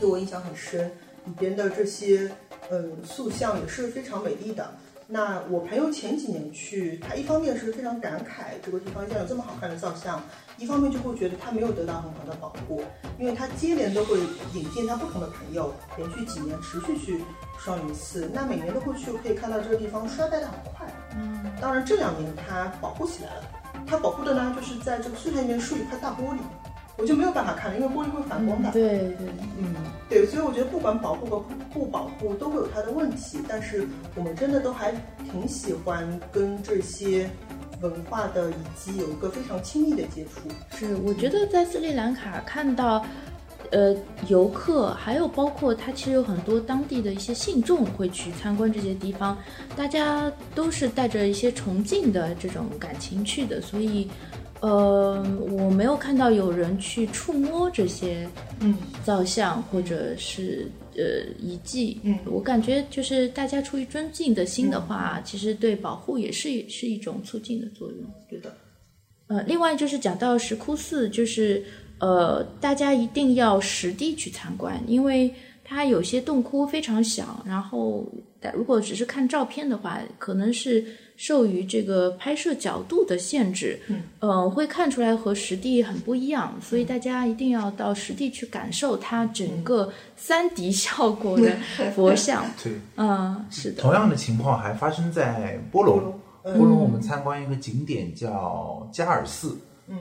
对我印象很深，里边的这些。嗯，塑像也是非常美丽的。那我朋友前几年去，他一方面是非常感慨这个地方竟然有这么好看的造像，一方面就会觉得他没有得到很好的保护，因为他接连都会引荐他不同的朋友，连续几年持续去双鱼寺，那每年都会去，可以看到这个地方衰败的很快。嗯，当然这两年它保护起来了，它保护的呢就是在这个塑像里面竖一块大玻璃。我就没有办法看了，因为玻璃会反光的。对对，嗯，对，所以我觉得不管保护和不保护都会有它的问题，但是我们真的都还挺喜欢跟这些文化的以及有一个非常亲密的接触。是，我觉得在斯里兰卡看到。呃，游客还有包括它，其实有很多当地的一些信众会去参观这些地方，大家都是带着一些崇敬的这种感情去的，所以，呃，我没有看到有人去触摸这些嗯。造像或者是呃遗迹，嗯。我感觉就是大家出于尊敬的心的话，其实对保护也是是一种促进的作用。对的，呃，另外就是讲到石窟寺，就是呃，大家一定要实地去参观，因为它有些洞窟非常小，然后但如果只是看照片的话，可能是受于这个拍摄角度的限制，嗯、会看出来和实地很不一样，所以大家一定要到实地去感受它整个三 D 效果 的佛像。对，嗯，是的，同样的情况还发生在波隆。波隆，我们参观一个景点叫加尔寺，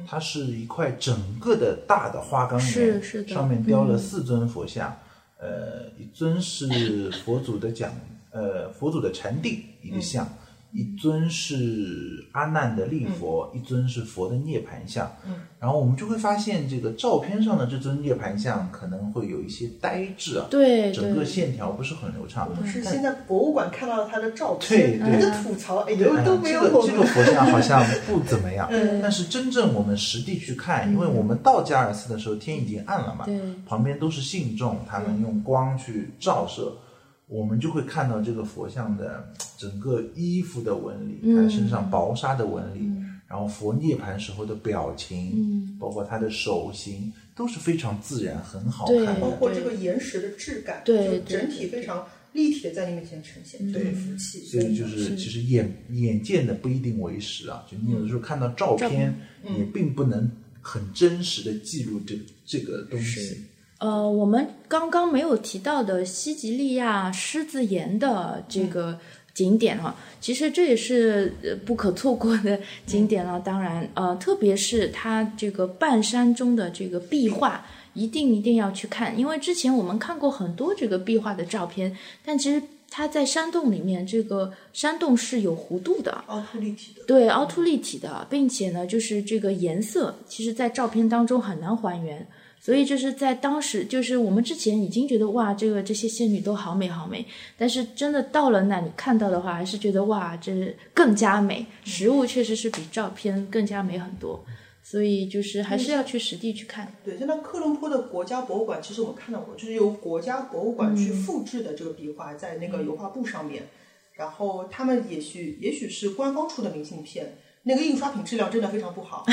它是一块整个的大的花岗岩，是是的上面雕了四尊佛像，呃，一尊是佛祖的讲，呃，佛祖的禅定一个像，一尊是阿难的立佛，一尊是佛的涅盘像。嗯，然后我们就会发现，这个照片上的这尊涅盘像可能会有一些呆滞啊，对整个线条不是很流畅。我是现在博物馆看到了他的照片，对对吐槽，哎对呦都没有这个我们。这个佛像 好像不怎么样，但是真正我们实地去看，因为我们到加尔寺的时候天已经暗了嘛，对旁边都是信众，他们用光去照射，我们就会看到这个佛像的 整个衣服的纹理，他身上薄纱的纹理，然后佛涅盘时候的表情，包括他的手型都是非常自然，很好看。包括这个岩石的质感，对就整体非常立体的在你面前呈现，对。很服气。所以就是，其实眼眼见的不一定为实啊，就你有的时候看到照片，也并不能很真实的记录这这个东西。呃，我们刚刚没有提到的西吉利亚狮子岩的这个景点啊，其实这也是呃不可错过的景点了。当然，呃，特别是它这个半山中的这个壁画，一定一定要去看，因为之前我们看过很多这个壁画的照片，但其实它在山洞里面，这个山洞是有弧度的，凹凸立体的，对，凹凸立体的，并且呢，就是这个颜色，其实在照片当中很难还原。所以就是在当时，就是我们之前已经觉得哇，这个这些仙女都好美好美，但是真的到了那里看到的话，还是觉得哇，这更加美。实物确实是比照片更加美很多，所以就是还是要去实地去看。对，现在科伦坡的国家博物馆，其实我们看到过，就是由国家博物馆去复制的这个壁画，在那个油画布上面，然后他们也许也许是官方出的明信片，那个印刷品质量真的非常不好，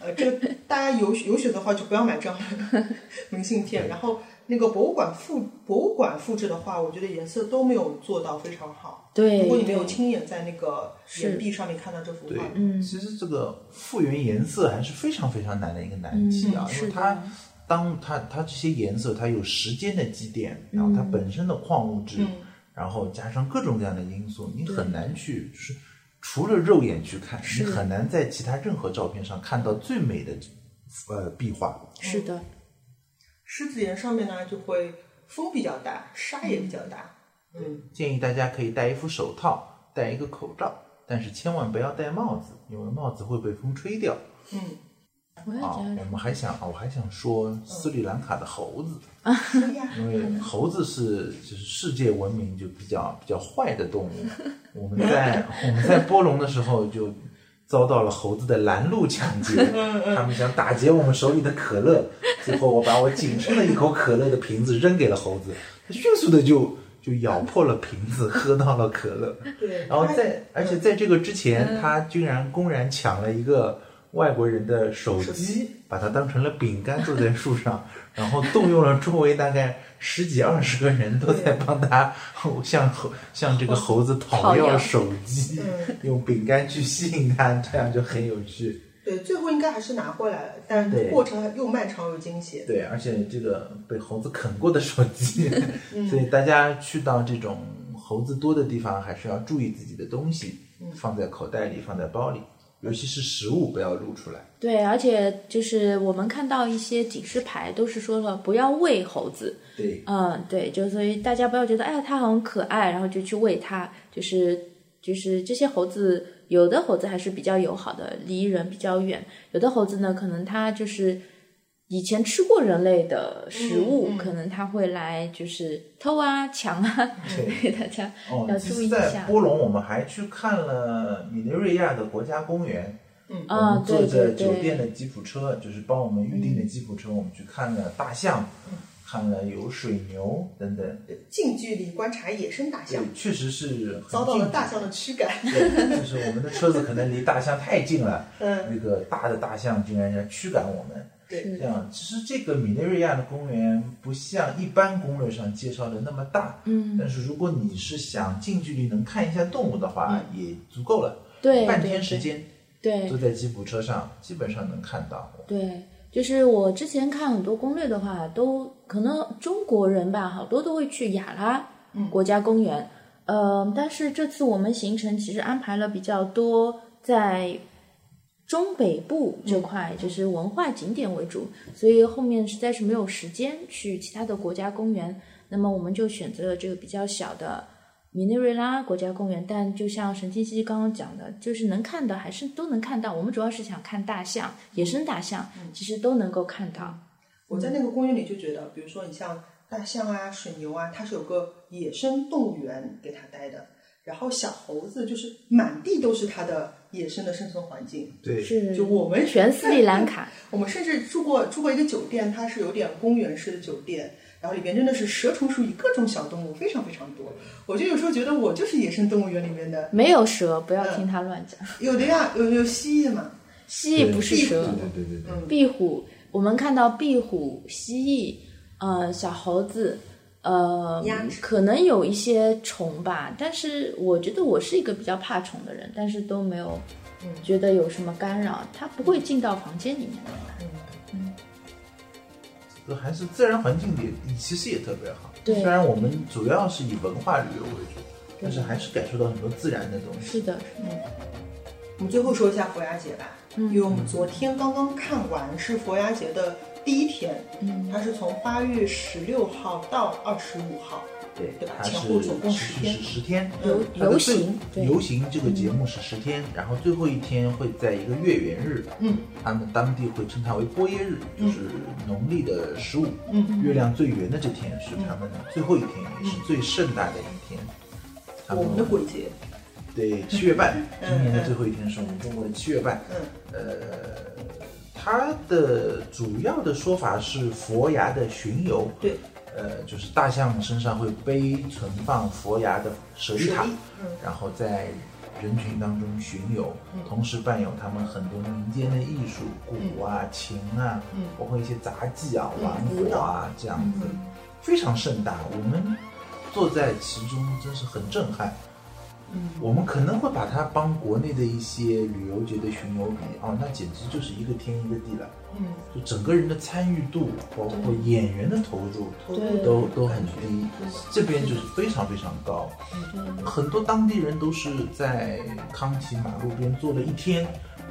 呃，这个大家有有选择的话就不要买这样的 明信片。然后那个博物馆复博物馆复制的话，我觉得颜色都没有做到非常好。对如果你没有亲眼在那个是岩壁上面看到这幅画，，嗯其实这个复原颜色还是非常非常难的一个难题啊，嗯因为它当它它这些颜色它有时间的积淀，然后它本身的矿物质，嗯然后加上各种各样的因素，你很难去就是除了肉眼去看，你很难在其他任何照片上看到最美的呃壁画。是的，狮子岩上面呢就会风比较大，沙也比较大。嗯，建议大家可以戴一副手套，戴一个口罩，但是千万不要戴帽子，因为帽子会被风吹掉。嗯，啊，我们还想啊，我还想说斯里兰卡的猴子，因为猴子是就是世界闻名就比较比较坏的动物。我们在我们在波隆的时候就遭到了猴子的拦路抢劫，他们想打劫我们手里的可乐，最后我把我仅剩的一口可乐的瓶子扔给了猴子，它迅速的就就咬破了瓶子，喝到了可乐。对。然后在而且在这个之前，他居然公然抢了一个外国人的手手机。机，把它当成了饼干坐在树上，然后动用了周围大概十几二十个人都在帮他 向猴向这个猴子讨讨要要手机，嗯用饼干去吸引他，这样就很有趣。对，最后应该还是拿回来了，但是过程又漫长又惊险。对，而且这个被猴子啃过的手机，嗯 所以大家去到这种猴子多的地方，还是要注意自己的东西，嗯。放在口袋里，放在包里，尤其是食物不要露出来。对，而且就是我们看到一些警示牌都是说了不要喂猴子，对，嗯，对，就所以大家不要觉得哎呀它很可爱，然后就去喂它，就是就是这些猴子，有的猴子还是比较友好的，离人比较远；有的猴子呢，可能它就是以前吃过人类的食物，嗯嗯可能它会来就是偷啊、抢啊，对大家哦要，其实，在注意一下。波隆我们还去看了米内瑞亚的国家公园。嗯我啊，们坐着酒店的吉普车，就是帮我们预定的吉普车，我们去看了大象，看了有水牛等等。近距离观察野生大象，，确实是遭到了大象的驱赶。对，就是我们的车子可能离大象太近了，嗯，那个大的大象竟然要驱赶我们。对，这样，其实这个米内瑞亚的公园不像一般攻略上介绍的那么大，嗯，但是如果你是想近距离能看一下动物的话，也足够了。对半天时间对坐在吉普车上，基本上能看到。对，就是我之前看很多攻略的话，都可能中国人吧，好多都会去雅拉国家公园。呃，但是这次我们行程其实安排了比较多在中北部这块，就是文化景点为主，所以后面实在是没有时间去其他的国家公园。那么我们就选择了这个比较小的米内瑞拉国家公园，但就像神经西刚刚讲的，就是能看的还是都能看到。我们主要是想看大象，野生大象，其实都能够看到。我在那个公园里就觉得，比如说你像大象啊、水牛啊，它是有个野生动物园给它待的。然后小猴子就是满地都是它的野生的生存环境。对，是就我们全斯里兰卡，我们甚至住过住过一个酒店，它是有点公园式的酒店，然后里边真的是蛇虫鼠蚁各种小动物非常非常多。我就有时候觉得我就是野生动物园里面的，没有蛇，不要听他乱讲。有的呀，有有蜥蜴嘛，蜥蜴不是蛇，对对对对，壁虎，我们看到壁虎、蜥蜴，呃，小猴子，呃，可能有一些虫吧，但是我觉得我是一个比较怕虫的人，但是都没有觉得有什么干扰，它不会进到房间里面。来。这还是自然环境里其实也特别好。对。虽然我们主要是以文化旅游为主，但是还是感受到很多自然的东西。是的，我们最后说一下佛牙节吧，嗯。因为我们昨天刚刚看完是佛牙节的第一天，嗯。它是从八月十六号到二十五号，对它是持续是十天。游游行，游行这个节目是十天，然后最后一天会在一个月圆日，嗯，他们当地会称它为波耶日，就是农历的十五，嗯，月亮最圆的这天是他们最后一天，也是最盛大的一天。他我们的鬼节，对七月半，嗯今年的最后一天是我们中国的七月半。嗯，呃，它的主要的说法是佛牙的巡游，对，呃，就是大象身上会背存放佛牙的舍利塔，嗯。然后在人群当中巡游，同时伴有他们很多民间的艺术，鼓啊、琴啊，嗯。包括一些杂技啊、玩火啊这样子，非常盛大。我们坐在其中真是很震撼。嗯，我们可能会把它帮国内的一些旅游节的巡游比，哦，那简直就是一个天一个地了。嗯，就整个人的参与度，包括演员的投入，对。都都很低。这边就是非常非常高，很多当地人都是在康提马路边坐了一天，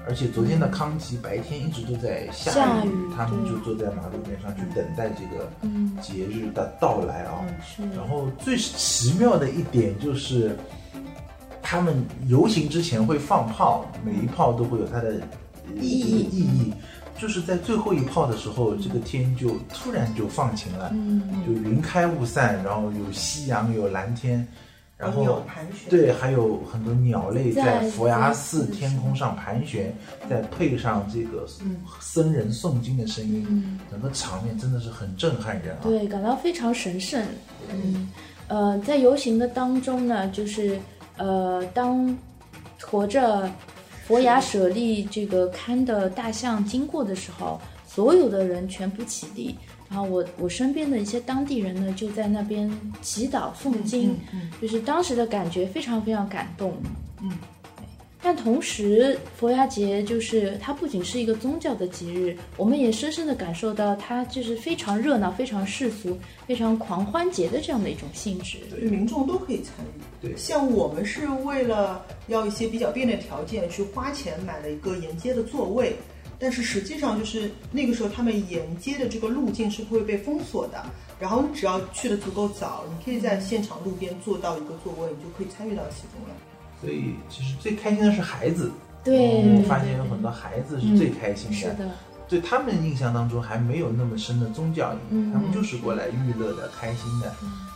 而且昨天的康提白天一直都在下下雨他们就坐在马路边上去等待这个嗯节日的到来啊。是。然后最奇妙的一点就是，他们游行之前会放炮，每一炮都会有它的呃意义。意义。就是在最后一炮的时候，这个天就突然就放晴了，嗯就云开雾散，然后有夕阳，有蓝天，然后鸟盘旋，对，还有很多鸟类在在佛牙寺天空上盘旋，再配上这个僧人诵经的声音，整个场面真的是很震撼人啊！对，感到非常神圣。嗯，呃，在游行的当中呢，就是呃，当驮着佛牙舍利这个龛的大象经过的时候，所有的人全部起立。然后我我身边的一些当地人呢，就在那边祈祷诵经，就是当时的感觉非常非常感动。嗯对。但同时，佛牙节就是它不仅是一个宗教的节日，我们也深深的感受到它就是非常热闹、非常世俗、非常狂欢节的这样的一种性质。对民众都可以参与。对像我们是为了要一些比较便利的条件，去花钱买了一个沿街的座位，但是实际上就是那个时候他们沿街的这个路径是会被封锁的。然后你只要去的足够早，你可以在现场路边坐到一个座位，你就可以参与到其中了。所以其实最开心的是孩子，对嗯我发现有很多孩子是最开心的。是的，对他们印象当中还没有那么深的宗教意义，嗯。他们就是过来娱乐的、开心的。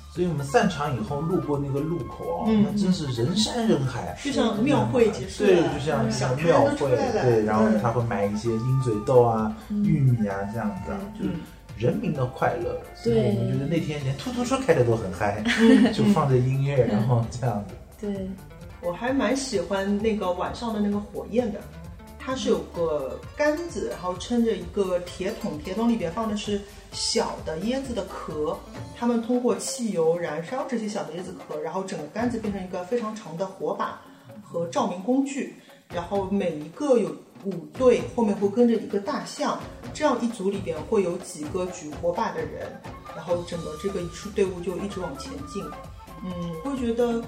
所以我们散场以后路过那个路口那真是人山人海，就像庙会结束，对，就像小摊庙会对，然后嗯。他会买一些鹰嘴豆啊、玉米啊这样子啊，就是嗯人民的快乐。所以对。我们觉得那天连突突车开的都很嗨，就放着音乐，然后这样子。对，我还蛮喜欢那个晚上的那个火焰的，它是有个杆子，然后撑着一个铁桶，铁桶里边放的是小的椰子的壳，他们通过汽油燃烧这些小的椰子壳，然后整个杆子变成一个非常长的火把和照明工具。然后每一个有五队，后面会跟着一个大象，这样一组里边会有几个举火把的人，然后整个这个仪式队伍就一直往前进。嗯，会觉得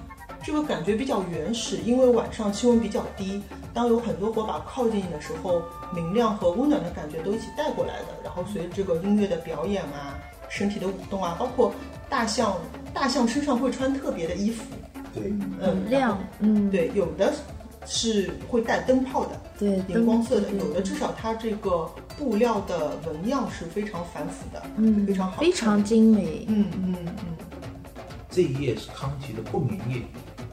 这个感觉比较原始，因为晚上气温比较低，当有很多火把靠近你的时候，明亮和温暖的感觉都一起带过来的。然后随着这个音乐的表演啊，身体的舞动啊，包括大象，大象身上会穿特别的衣服，对，嗯，很亮，嗯，对，有的是会带灯泡的，对，荧光色的，有的至少它这个布料的纹样是非常繁复的，嗯，非常好非常精美，嗯嗯嗯这一页是康提的不眠夜，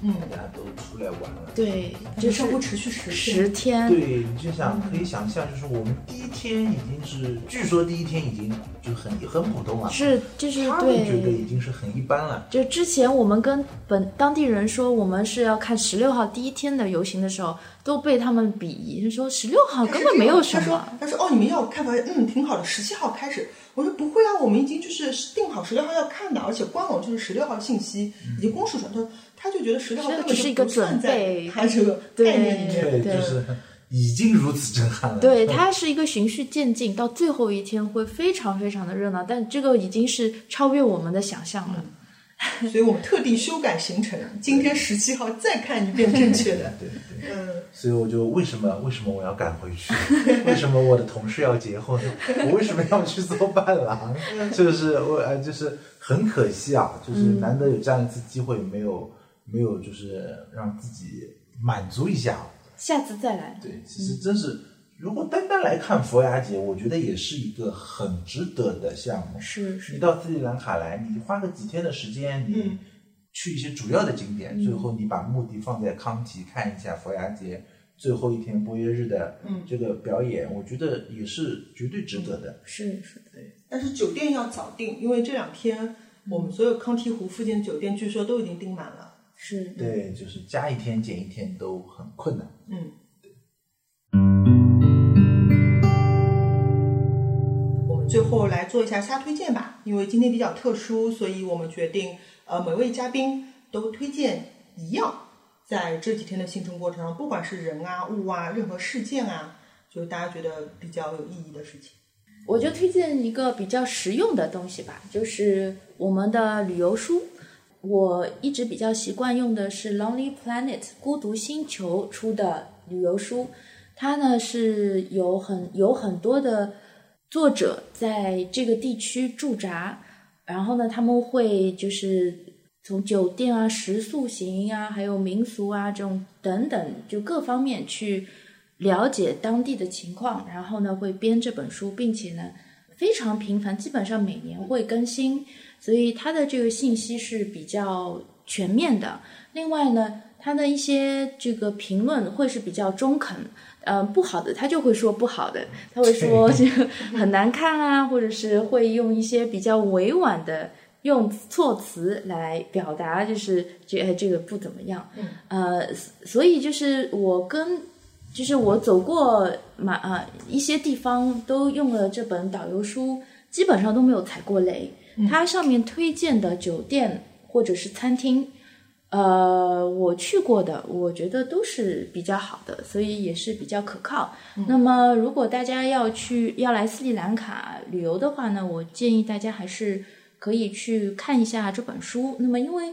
嗯，大家都出来玩了。对，就就是是会持续十十天，对，你就想可以想象，就是我们第一天已经是，据说第一天已经就很很普通了，是就是他们觉得已。经是很一般了。就之前我们跟本当地人说我们是要看十六号第一天的游行的时候，都被他们鄙夷，就说十六号根本没有什他说么。他说哦，你们要看吧，嗯，挺好的，十七号开始。我说不会啊，我们已经就是定好十六号要看的，而且官网就是十六号信息已经公示出来。他说他就觉得十六号根本只是一个准备在他这个对概念里面。对，对就是已经如此震撼了。对，它是一个循序渐进，到最后一天会非常非常的热闹，但这个已经是超越我们的想象了。所以我们特地修改行程，今天十七号再看一遍正确的。对对，嗯，所以我就为什么为什么我要赶回去？为什么我的同事要结婚？我为什么要去做伴郎？就是我呃，就是很可惜啊，就是难得有这样一次机会，没有没有就是让自己满足一下。下次再来。对，其实真是，如果单单来看佛牙节，我觉得也是一个很值得的项目。是是你到斯里兰卡来，你花个几天的时间，你嗯去一些主要的景点，最后你把目的放在康提看一下佛牙节最后一天波约日的嗯这个表演，我觉得也是绝对值得的。是是对，但是酒店要早订，因为这两天我们所有康提湖附近的酒店据说都已经订满了。是对，就是加一天减一天都很困难。嗯。我们最后来做一下瞎推荐吧，因为今天比较特殊，所以我们决定，呃，每位嘉宾都推荐一样，在这几天的行程过程中，不管是人啊、物啊、任何事件啊，就是大家觉得比较有意义的事情。我就推荐一个比较实用的东西吧，就是我们的旅游书。我一直比较习惯用的是 Lonely Planet 孤独星球出的旅游书，它呢是有很有很多的作者在这个地区驻扎，然后呢他们会就是从酒店啊、食宿行啊，还有民俗啊这种等等，就各方面去了解当地的情况，然后呢会编这本书，并且呢非常频繁，基本上每年会更新，所以它的这个信息是比较全面的。另外呢，它的一些这个评论会是比较中肯，呃，不好的他就会说不好的，他会说这个很难看啊，或者是会用一些比较委婉的。用措辞来表达，就是这呃这个不怎么样，呃，所以就是我跟就是我走过马啊、一些地方都用了这本导游书，基本上都没有踩过雷。它上面推荐的酒店或者是餐厅，呃，我去过的，我觉得都是比较好的，所以也是比较可靠。那么，如果大家要去要来斯里兰卡旅游的话呢，我建议大家还是可以去看一下这本书。那么，因为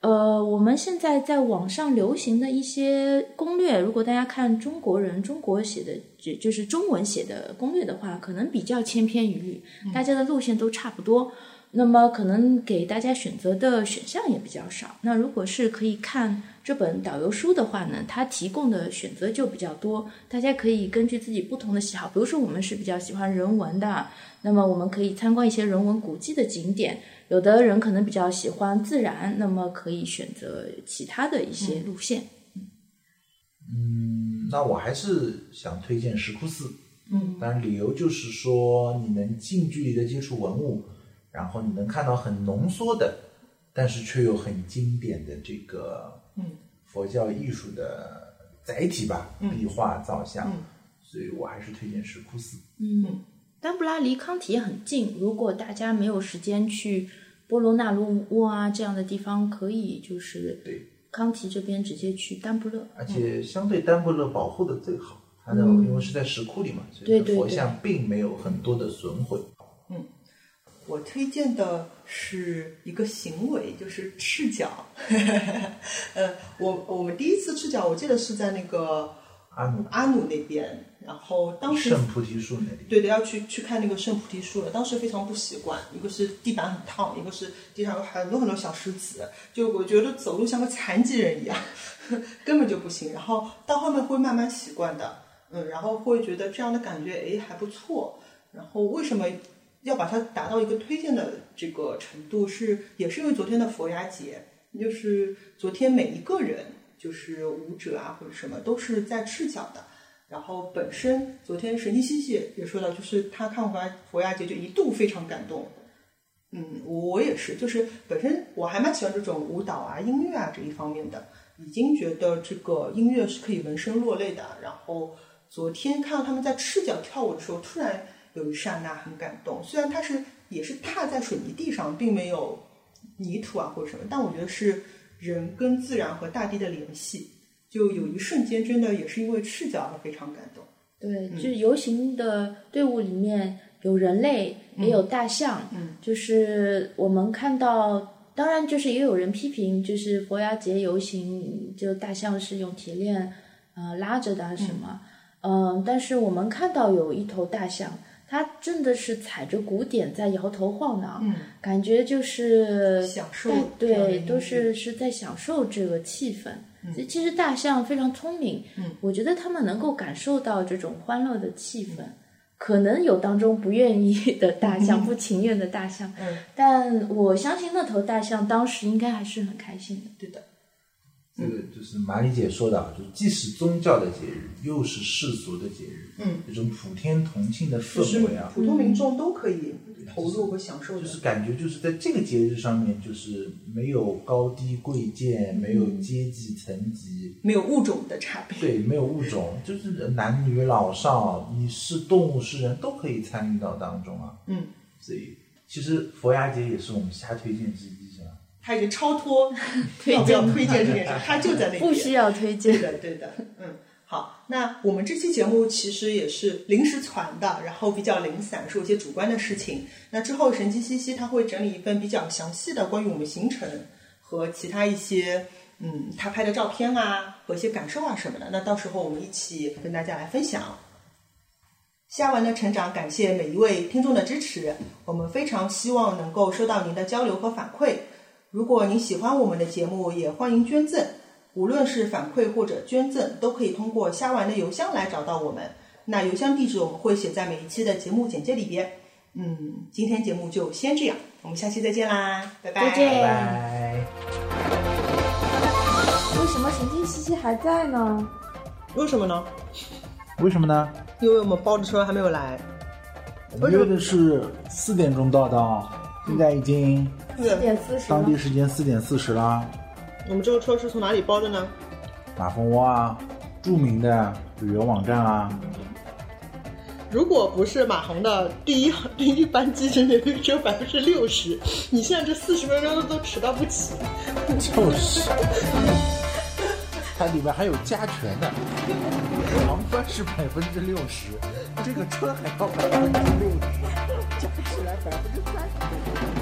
呃，我们现在在网上流行的一些攻略，如果大家看中国人中国写的，就就是中文写的攻略的话，可能比较千篇一律，大家的路线都差不多。那么可能给大家选择的选项也比较少。那如果是可以看这本导游书的话呢，它提供的选择就比较多，大家可以根据自己不同的喜好，比如说我们是比较喜欢人文的，那么我们可以参观一些人文古迹的景点；有的人可能比较喜欢自然，那么可以选择其他的一些路线。嗯，那我还是想推荐石窟寺。嗯，当然理由就是说你能近距离的接触文物，然后你能看到很浓缩的，但是却又很经典的这个嗯。佛教艺术的载体吧，壁画造像，嗯。所以我还是推荐石窟寺。嗯，丹布拉离康体也很近，如果大家没有时间去波罗纳罗窝啊这样的地方，可以就是对。康提这边直接去丹布勒。而且相对丹布勒保护的最好，它的因为是在石窟里嘛，所以对对佛像并没有很多的损毁。我推荐的是一个行为，就是赤脚。呃，我我们第一次赤脚，我记得是在那个阿努阿努那边，然后当时圣菩提树那里，对的，要去去看那个圣菩提树了。当时非常不习惯，一个是地板很烫，一个是地上有很多很多小石子，就我觉得走路像个残疾人一样，根本就不行。然后到后面会慢慢习惯的，嗯，然后会觉得这样的感觉哎还不错。然后为什么要把它达到一个推荐的这个程度是？也是因为昨天的佛牙节，就是昨天每一个人，就是舞者啊或者什么都是在赤脚的。然后本身昨天神经西西也说到，就是他看完佛牙节就一度非常感动。嗯，我也是，就是本身我还蛮喜欢这种舞蹈啊、音乐啊这一方面的，已经觉得这个音乐是可以闻声落泪的。然后昨天看到他们在赤脚跳舞的时候，突然有一刹那很感动。虽然它是也是踏在水泥地上，并没有泥土啊或者什么，但我觉得是人跟自然和大地的联系。就有一瞬间，真的也是因为赤脚而非常感动。对，就是游行的队伍里面有人类，也有大象。嗯，就是我们看到，当然就是也有人批评，就是佛牙节游行，就大象是用铁链呃拉着的啊什么。嗯、但是我们看到有一头大象，它真的是踩着鼓点在摇头晃脑，嗯，感觉就是享受对，都是是在享受这个气氛。其其实大象非常聪明，嗯，我觉得他们能够感受到这种欢乐的气氛。可能有当中不愿意的大象，不情愿的大象，嗯，但我相信那头大象当时应该还是很开心的。对的，这个就是马里姐说的，啊，就既是宗教的节日，又是世俗的节日，嗯，这种普天同庆的氛围啊，普通民众都可以投入和享受的。就是感觉就是在这个节日上面，就是没有高低贵贱，没有阶级层级，没有物种的差别。对，没有物种，就是男女老少，你是动物是人都可以参与到当中啊。嗯，所以其实佛牙节也是我们瞎推荐之一？他已经超脱 要不要推荐这件事，他就在那边。不需要推荐对，的，对的，嗯。好，那我们这期节目其实也是临时传的，然后比较零散，说一些主观的事情。那之后神经西西他会整理一份比较详细的关于我们行程和其他一些嗯他拍的照片啊和一些感受啊什么的。那到时候我们一起跟大家来分享。虾丸的成长，感谢每一位听众的支持。我们非常希望能够收到您的交流和反馈。如果您喜欢我们的节目，也欢迎捐赠。无论是反馈或者捐赠，都可以通过虾丸的邮箱来找到我们。那邮箱地址我们会写在每一期的节目简介里边。嗯，今天节目就先这样，我们下期再见啦，拜拜。再见拜拜。为什么神经兮兮还在呢？为什么呢？为什么呢？因为我们包的车还没有来。我们约的是四点钟到的，现在已经四点四十当地。时间四点四十啦。我们这个车是从哪里包的呢？马蜂窝啊，著名的旅游网站啊，如果不是马航的第一第一班机真的只有百分之六十，你现在这四十分钟都迟到不起。就是，它里面还有加权的，航班是百分之六十，这个车还要百分之六十，加起来百分之三十。